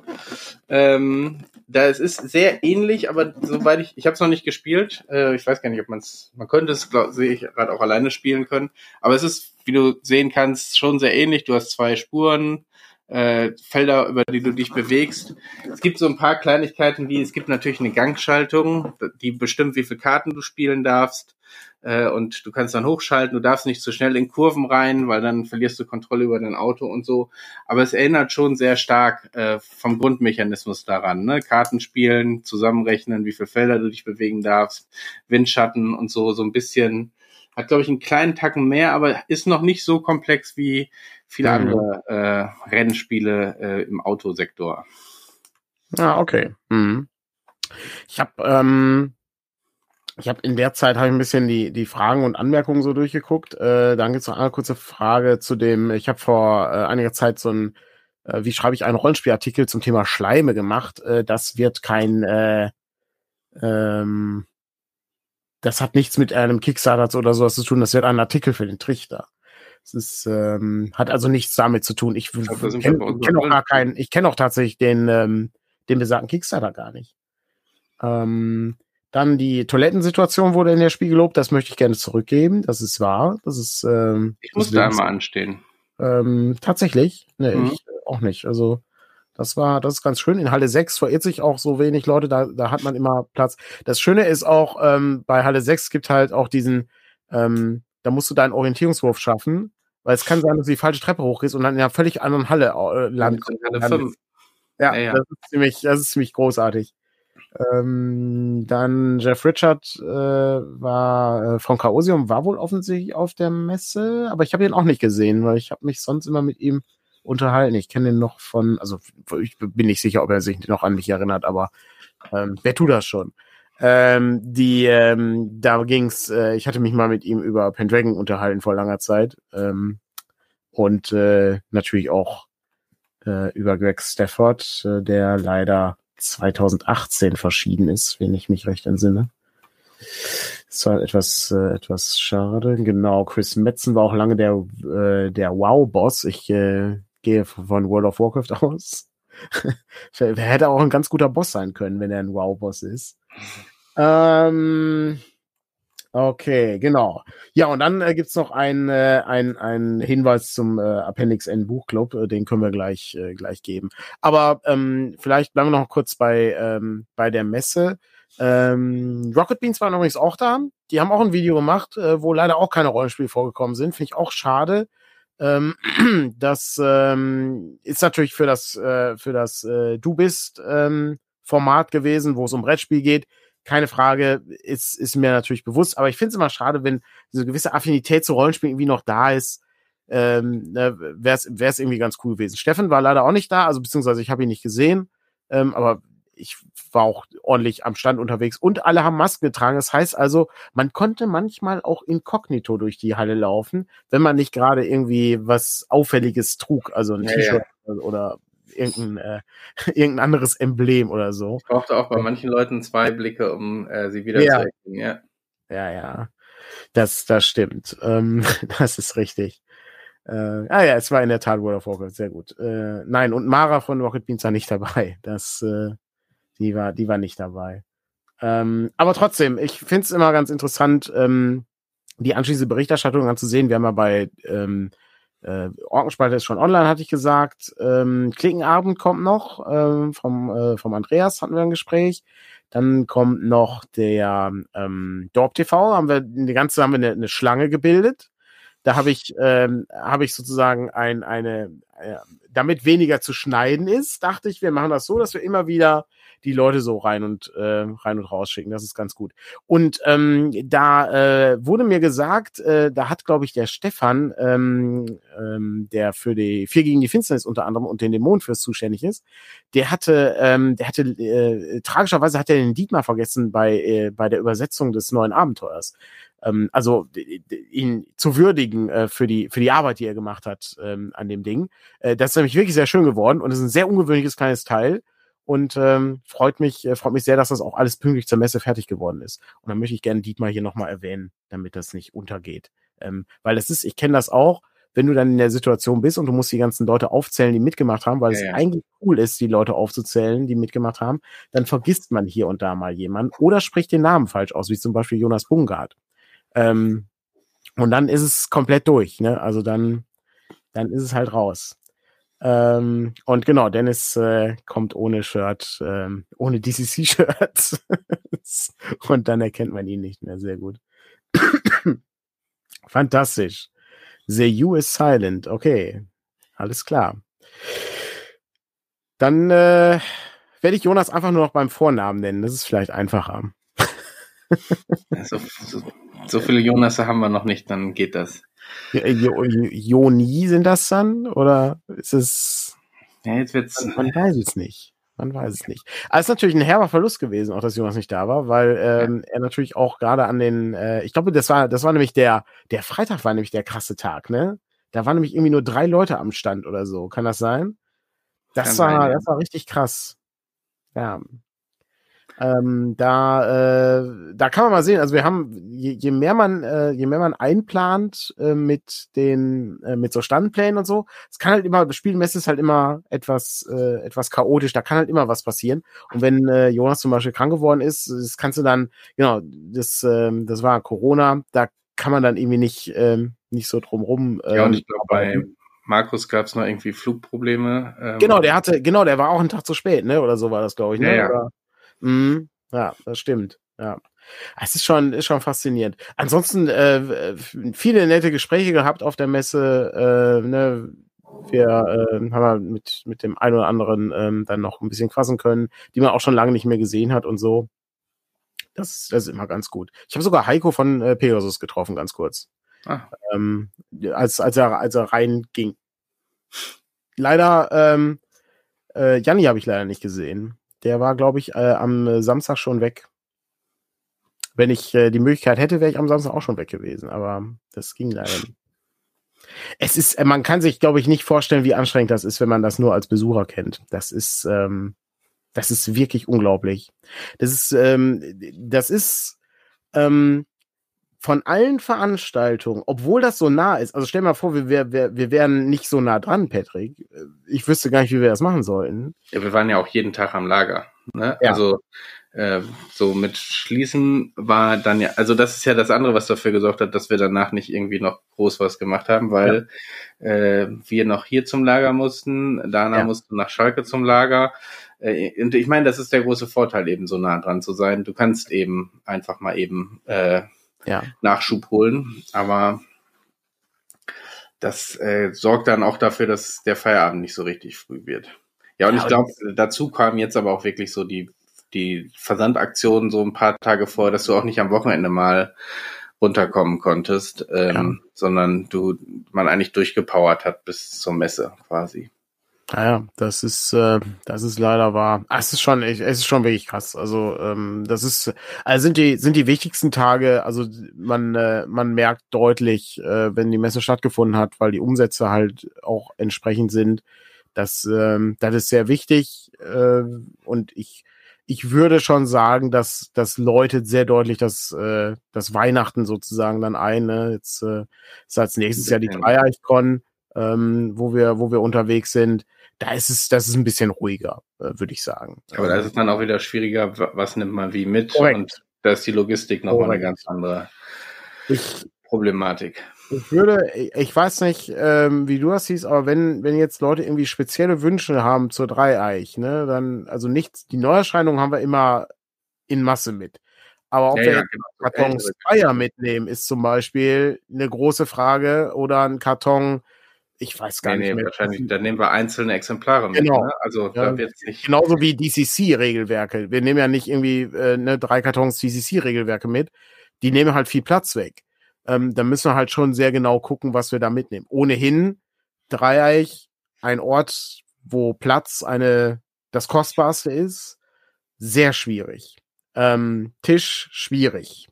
Ähm, da es ist sehr ähnlich, aber soweit ich, ich habe es noch nicht gespielt. Äh, ich weiß gar nicht, ob man es, man könnte es, sehe ich gerade auch alleine spielen können. Aber es ist, wie du sehen kannst, schon sehr ähnlich. Du hast zwei Spuren, äh, Felder, über die du dich bewegst. Es gibt so ein paar Kleinigkeiten, wie es gibt natürlich eine Gangschaltung, die bestimmt, wie viele Karten du spielen darfst äh, und du kannst dann hochschalten, du darfst nicht zu schnell in Kurven rein, weil dann verlierst du Kontrolle über dein Auto und so. Aber es erinnert schon sehr stark äh, vom Grundmechanismus daran. Ne? Karten spielen, zusammenrechnen, wie viele Felder du dich bewegen darfst, Windschatten und so, so ein bisschen. Hat, glaube ich, einen kleinen Tacken mehr, aber ist noch nicht so komplex wie viele andere äh, Rennspiele äh, im Autosektor. Ah, okay. Mhm. Ich habe ähm, ich habe in der Zeit habe ich ein bisschen die, die Fragen und Anmerkungen so durchgeguckt. Äh, dann gibt es noch eine kurze Frage zu dem, ich habe vor äh, einiger Zeit so ein, äh, wie schreibe ich einen Rollenspielartikel zum Thema Schleime gemacht. Äh, das wird kein, äh, ähm, das hat nichts mit einem Kickstarter oder sowas zu tun, das wird ein Artikel für den Trichter. Es ist, ähm, hat also nichts damit zu tun. Ich, kenne kenn auch gar keinen, ich kenne auch tatsächlich den, ähm, den besagten Kickstarter gar nicht. Ähm, dann die Toilettensituation wurde in der Spiel gelobt. Das möchte ich gerne zurückgeben. Das ist wahr. Das ist. Ähm, ich musste einmal anstehen. Ähm, tatsächlich. Nee, mhm. ich auch nicht. Also das war, das ist ganz schön. In Halle 6 verirrt sich auch so wenig Leute, da, da hat man immer Platz. Das Schöne ist auch, ähm, bei Halle 6 gibt halt auch diesen, ähm, da musst du deinen Orientierungswurf schaffen, weil es kann sein, dass du die falsche Treppe hochgehst und dann in einer völlig anderen Halle äh, land, Halle 5. Ja, ja, ja, Das, ist ziemlich, das ist ziemlich großartig. Ähm, dann Jeff Richard äh, war äh, von Chaosium war wohl offensichtlich auf der Messe, aber ich habe ihn auch nicht gesehen, weil ich habe mich sonst immer mit ihm unterhalten. Ich kenne den noch von, also ich bin nicht sicher, ob er sich noch an mich erinnert, aber ähm, wer tut das schon? Ähm, die, ähm, da ging's, äh, ich hatte mich mal mit ihm über Pendragon unterhalten vor langer Zeit ähm, und äh, natürlich auch äh, über Greg Stafford, äh, der leider 2018 verschieden ist, wenn ich mich recht entsinne. Das war etwas, äh, etwas schade. Genau, Chris Metzen war auch lange der, äh, der Wow-Boss. Ich äh, gehe von World of Warcraft <laughs> aus. hätte auch ein ganz guter Boss sein können, wenn er ein Wow-Boss ist. Ähm, okay, genau. Ja, und dann äh, gibt's noch einen äh, ein Hinweis zum äh, Appendix N Buchclub, äh, den können wir gleich, äh, gleich geben. Aber ähm, vielleicht bleiben wir noch kurz bei, ähm, bei der Messe. Ähm, Rocket Beans waren übrigens auch da. Die haben auch ein Video gemacht, äh, wo leider auch keine Rollenspiele vorgekommen sind. Finde ich auch schade. Ähm, <clears throat> das ähm, ist natürlich für das, äh, für das äh, Du bist ähm, Format gewesen, wo es um Brettspiel geht keine Frage, ist, ist mir natürlich bewusst, aber ich finde es immer schade, wenn diese gewisse Affinität zu Rollenspielen irgendwie noch da ist. Ähm, ne, wäre es irgendwie ganz cool gewesen. Steffen war leider auch nicht da, also beziehungsweise ich habe ihn nicht gesehen, ähm, aber ich war auch ordentlich am Stand unterwegs und alle haben Masken getragen. Das heißt also, man konnte manchmal auch inkognito durch die Halle laufen, wenn man nicht gerade irgendwie was Auffälliges trug, also ein ja, T-Shirt ja. oder irgendein, äh, <laughs> irgendein anderes Emblem oder so. Ich brauchte auch bei manchen Leuten zwei Blicke, um äh, sie wieder ja. zu erkennen, ja. Ja, ja. Das, das stimmt. Ähm, <laughs> das ist richtig. Äh, ah ja, es war in der Tat World of Warcraft, sehr gut. Äh, nein, und Mara von Rocket Beans war nicht dabei. Das, äh, die war, die war nicht dabei. Ähm, aber trotzdem, ich finde es immer ganz interessant, ähm, die anschließende Berichterstattung anzusehen. Wir haben ja bei ähm, äh, Orkenspalte ist schon online, hatte ich gesagt. Ähm, Klickenabend kommt noch ähm, vom, äh, vom Andreas, hatten wir ein Gespräch. Dann kommt noch der ähm, Dorp TV, haben wir die ganze haben wir eine, eine Schlange gebildet. Da habe ich ähm, habe ich sozusagen ein eine äh, damit weniger zu schneiden ist, dachte ich, wir machen das so, dass wir immer wieder die Leute so rein und äh, rein und raus schicken. Das ist ganz gut. Und ähm, da äh, wurde mir gesagt, äh, da hat glaube ich der Stefan, ähm, ähm, der für die vier gegen die Finsternis unter anderem und den Dämon fürs zuständig ist, der hatte, ähm, der hatte äh, tragischerweise hat er den Dietmar vergessen bei äh, bei der Übersetzung des neuen Abenteuers ähm, also ihn zu würdigen äh, für die für die Arbeit, die er gemacht hat ähm, an dem Ding. Äh, das ist nämlich wirklich sehr schön geworden und ist ein sehr ungewöhnliches kleines Teil und ähm, freut mich äh, freut mich sehr, dass das auch alles pünktlich zur Messe fertig geworden ist. Und dann möchte ich gerne Dietmar hier nochmal erwähnen, damit das nicht untergeht, ähm, weil das ist, ich kenne das auch, wenn du dann in der Situation bist und du musst die ganzen Leute aufzählen, die mitgemacht haben, weil ja, es ja. eigentlich cool ist, die Leute aufzuzählen, die mitgemacht haben, dann vergisst man hier und da mal jemanden oder spricht den Namen falsch aus, wie zum Beispiel Jonas Bungard. Ähm, und dann ist es komplett durch, ne? Also dann, dann ist es halt raus. Ähm, und genau, Dennis äh, kommt ohne Shirt, ähm, ohne DCC-Shirts. <laughs> und dann erkennt man ihn nicht mehr sehr gut. <coughs> Fantastisch. The U is silent. Okay, alles klar. Dann äh, werde ich Jonas einfach nur noch beim Vornamen nennen. Das ist vielleicht einfacher. <laughs> so, so, so viele Jonas haben wir noch nicht, dann geht das. Joni sind das dann? Oder ist es. Ja, jetzt wird's. Man, man weiß es nicht. Man weiß es nicht. Aber es ist natürlich ein herber Verlust gewesen, auch dass Jonas nicht da war, weil ähm, ja. er natürlich auch gerade an den, äh, ich glaube, das war, das war nämlich der, der Freitag war nämlich der krasse Tag, ne? Da waren nämlich irgendwie nur drei Leute am Stand oder so. Kann das sein? Das Kann war, sein, ja. das war richtig krass. Ja. Ähm, da, äh, da kann man mal sehen, also wir haben, je, je mehr man, äh, je mehr man einplant äh, mit den, äh, mit so Standplänen und so, es kann halt immer, Spielmesse ist halt immer etwas, äh, etwas chaotisch, da kann halt immer was passieren. Und wenn äh, Jonas zum Beispiel krank geworden ist, das kannst du dann, genau, das, äh, das war Corona, da kann man dann irgendwie nicht, äh, nicht so drumrum. Äh, ja, und ich glaube, bei Markus gab es noch irgendwie Flugprobleme. Ähm, genau, der hatte, genau, der war auch einen Tag zu spät, ne? Oder so war das, glaube ich, ne? Ja, ja. Mhm. Ja, das stimmt. Ja. Es ist schon, ist schon faszinierend. Ansonsten äh, viele nette Gespräche gehabt auf der Messe. Äh, ne? Wir äh, haben mit, mit dem einen oder anderen ähm, dann noch ein bisschen quassen können, die man auch schon lange nicht mehr gesehen hat und so. Das, das ist immer ganz gut. Ich habe sogar Heiko von äh, Pegasus getroffen, ganz kurz. Ah. Ähm, als, als, er, als er reinging. Leider, ähm, äh, Janni habe ich leider nicht gesehen. Der war, glaube ich, äh, am Samstag schon weg. Wenn ich äh, die Möglichkeit hätte, wäre ich am Samstag auch schon weg gewesen, aber das ging leider nicht. Es ist, äh, man kann sich, glaube ich, nicht vorstellen, wie anstrengend das ist, wenn man das nur als Besucher kennt. Das ist, ähm, das ist wirklich unglaublich. Das ist, ähm, das ist ähm, von allen Veranstaltungen, obwohl das so nah ist. Also stell mal vor, wir, wir, wir wären nicht so nah dran, Patrick. Ich wüsste gar nicht, wie wir das machen sollten. Ja, wir waren ja auch jeden Tag am Lager. Ne? Ja. Also äh, so mit Schließen war dann ja, also das ist ja das andere, was dafür gesorgt hat, dass wir danach nicht irgendwie noch groß was gemacht haben, weil ja. äh, wir noch hier zum Lager mussten, Dana ja. musste nach Schalke zum Lager. Äh, und ich meine, das ist der große Vorteil, eben so nah dran zu sein. Du kannst eben einfach mal eben äh, ja. Nachschub holen, aber das äh, sorgt dann auch dafür, dass der Feierabend nicht so richtig früh wird. Ja, und ja, ich glaube, dazu kamen jetzt aber auch wirklich so die die Versandaktion so ein paar Tage vor, dass du auch nicht am Wochenende mal runterkommen konntest, ähm, ja. sondern du man eigentlich durchgepowert hat bis zur Messe quasi. Naja, das ist, äh, das ist leider wahr. Ah, es ist schon, es ist schon wirklich krass. Also, ähm, das ist, also sind die, sind die wichtigsten Tage, also man, äh, man merkt deutlich, äh, wenn die Messe stattgefunden hat, weil die Umsätze halt auch entsprechend sind. Das, ähm, das ist sehr wichtig. Äh, und ich, ich würde schon sagen, dass das läutet sehr deutlich das, äh, das Weihnachten sozusagen dann ein. Ne? Jetzt äh, ist als nächstes Jahr die Dreieich-Con, ähm, wo wir, wo wir unterwegs sind. Da ist es, das ist ein bisschen ruhiger, äh, würde ich sagen. Aber da ist es dann auch wieder schwieriger, was nimmt man wie mit Korrekt. und da ist die Logistik nochmal eine ganz andere ich, Problematik. Ich würde, ich weiß nicht, ähm, wie du das siehst, aber wenn, wenn jetzt Leute irgendwie spezielle Wünsche haben zur Dreieich, ne, dann, also nichts, die Neuerscheinungen haben wir immer in Masse mit. Aber ob ja, wir ja, genau. Kartons Feier mitnehmen, ist zum Beispiel eine große Frage oder ein Karton, ich weiß gar nee, nicht nee, mehr. Wahrscheinlich, dann nehmen wir einzelne Exemplare mit. Genau. Ne? Also ja, da wird's nicht. Genauso wie DCC-Regelwerke. Wir nehmen ja nicht irgendwie äh, ne, drei Kartons DCC-Regelwerke mit. Die nehmen halt viel Platz weg ähm, dann müssen wir halt schon sehr genau gucken, was wir da mitnehmen. Ohnehin Dreieich, ein Ort, wo Platz eine das kostbarste ist, sehr schwierig. Ähm, Tisch schwierig.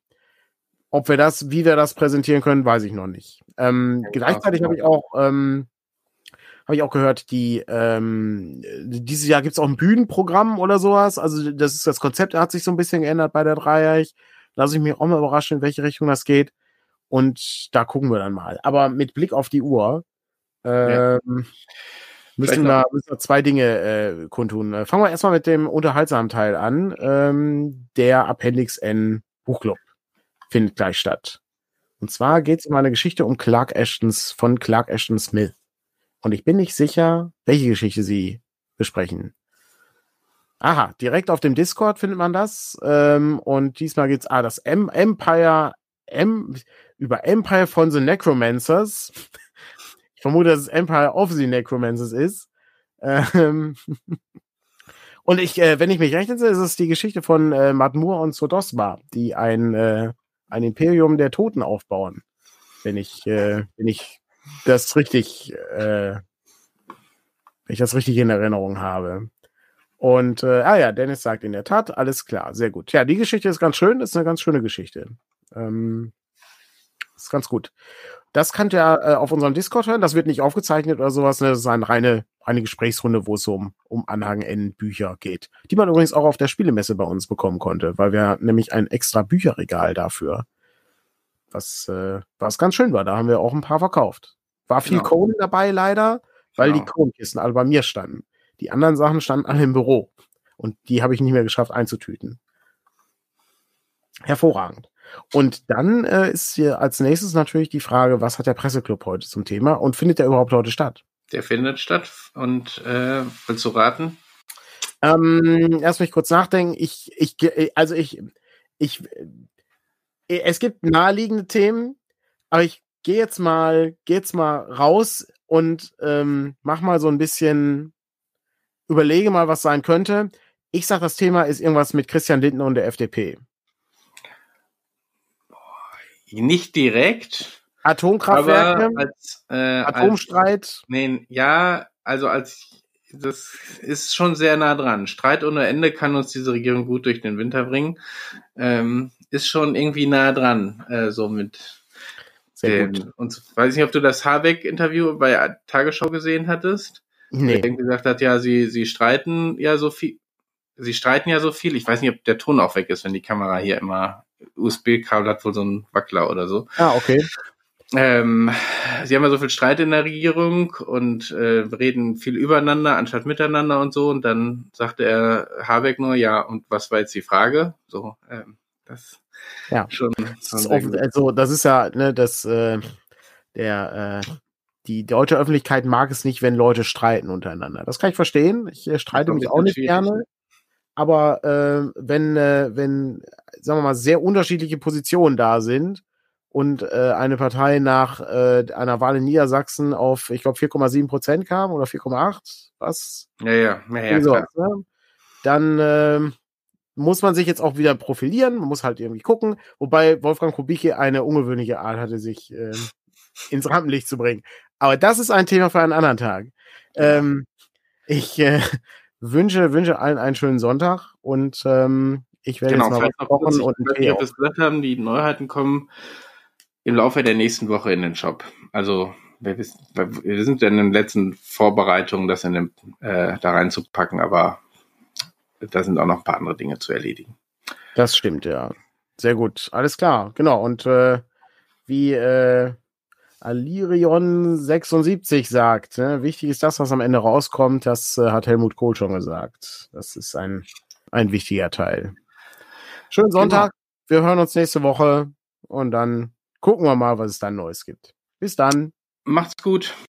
Ob wir das, wie wir das präsentieren können, weiß ich noch nicht. Ähm, ja, gleichzeitig habe ich auch ähm, habe ich auch gehört, die ähm, dieses Jahr gibt es auch ein Bühnenprogramm oder sowas. Also das ist das Konzept hat sich so ein bisschen geändert bei der Dreieich. Lass ich mich auch mal überraschen, in welche Richtung das geht. Und da gucken wir dann mal. Aber mit Blick auf die Uhr ähm, ja. müssen, wir, müssen wir zwei Dinge äh, kundtun. Äh, fangen wir erstmal mit dem unterhaltsamen Teil an. Ähm, der Appendix N Buchclub findet gleich statt. Und zwar geht es um eine Geschichte um Clark Ashtons von Clark Ashton Smith. Und ich bin nicht sicher, welche Geschichte sie besprechen. Aha, direkt auf dem Discord findet man das. Ähm, und diesmal geht's, ah, das M Empire M, über Empire von the Necromancers. <laughs> Ich vermute, dass es Empire of the Necromancers ist. Ähm <laughs> und ich, äh, wenn ich mich entsinne, ist es die Geschichte von äh, Madmur und Sodosma, die ein, äh, ein Imperium der Toten aufbauen. Wenn ich, äh, wenn ich das richtig, äh, wenn ich das richtig in Erinnerung habe. Und äh, ah ja, Dennis sagt in der Tat, alles klar, sehr gut. Ja, die Geschichte ist ganz schön, ist eine ganz schöne Geschichte. Ähm, ist ganz gut. Das könnt ihr äh, auf unserem Discord hören. Das wird nicht aufgezeichnet oder sowas. Ne? Das ist eine reine, eine Gesprächsrunde, wo es um, um Anhang N Bücher geht. Die man übrigens auch auf der Spielemesse bei uns bekommen konnte, weil wir nämlich ein extra Bücherregal dafür, was, äh, was ganz schön war. Da haben wir auch ein paar verkauft. War viel genau. Conan dabei leider, weil genau. die Conan-Kisten alle bei mir standen. Die anderen Sachen standen alle im Büro. Und die habe ich nicht mehr geschafft einzutüten. Hervorragend. Und dann äh, ist hier als nächstes natürlich die Frage, was hat der Presseclub heute zum Thema und findet der überhaupt heute statt? Der findet statt. Und äh, willst du raten? Ähm, erst mich kurz nachdenken. Ich, ich, also ich, ich, äh, es gibt naheliegende Themen, aber ich gehe jetzt mal, geh jetzt mal raus und ähm, mach mal so ein bisschen, überlege mal, was sein könnte. Ich sag, das Thema ist irgendwas mit Christian Lindner und der FDP. Nicht direkt. Atomkraftwerke, als, äh, Atomstreit. Als, nee, ja, also als das ist schon sehr nah dran. Streit ohne Ende kann uns diese Regierung gut durch den Winter bringen. Ähm, ist schon irgendwie nah dran, äh, so mit sehr dem, gut. Und weiß ich nicht, ob du das Habeck-Interview bei Tagesschau gesehen hattest. Nee. Der gesagt hat, ja, sie, sie streiten ja so viel, sie streiten ja so viel. Ich weiß nicht, ob der Ton auch weg ist, wenn die Kamera hier immer USB-Kabel hat wohl so ein Wackler oder so. Ah, okay. Ähm, sie haben ja so viel Streit in der Regierung und äh, reden viel übereinander anstatt miteinander und so. Und dann sagte er Habeck nur, ja, und was war jetzt die Frage? So, ähm, das ja. schon. das also das ist ja, ne, das äh, der äh, die deutsche Öffentlichkeit mag es nicht, wenn Leute streiten untereinander. Das kann ich verstehen. Ich äh, streite mich auch nicht gerne. Aber äh, wenn, äh, wenn, sagen wir mal, sehr unterschiedliche Positionen da sind und äh, eine Partei nach äh, einer Wahl in Niedersachsen auf, ich glaube, 4,7 Prozent kam oder 4,8, was? Ja, ja, ja, ja so, ne? Dann äh, muss man sich jetzt auch wieder profilieren, man muss halt irgendwie gucken, wobei Wolfgang Kubicki eine ungewöhnliche Art hatte, sich äh, ins Rampenlicht zu bringen. Aber das ist ein Thema für einen anderen Tag. Ähm, ich, äh, wünsche, wünsche allen einen schönen Sonntag und ähm, ich werde genau, jetzt mal kochen und Tee. das gesagt haben, die Neuheiten kommen im Laufe der nächsten Woche in den Shop. Also wir, wissen, wir sind ja in den letzten Vorbereitungen, das in den, äh, da reinzupacken, aber da sind auch noch ein paar andere Dinge zu erledigen. Das stimmt, ja. Sehr gut, alles klar, genau. Und äh, wie äh, Alirion 76 sagt. Ne? Wichtig ist das, was am Ende rauskommt. Das äh, hat Helmut Kohl schon gesagt. Das ist ein, ein wichtiger Teil. Schönen Sonntag. Genau. Wir hören uns nächste Woche und dann gucken wir mal, was es dann Neues gibt. Bis dann. Macht's gut.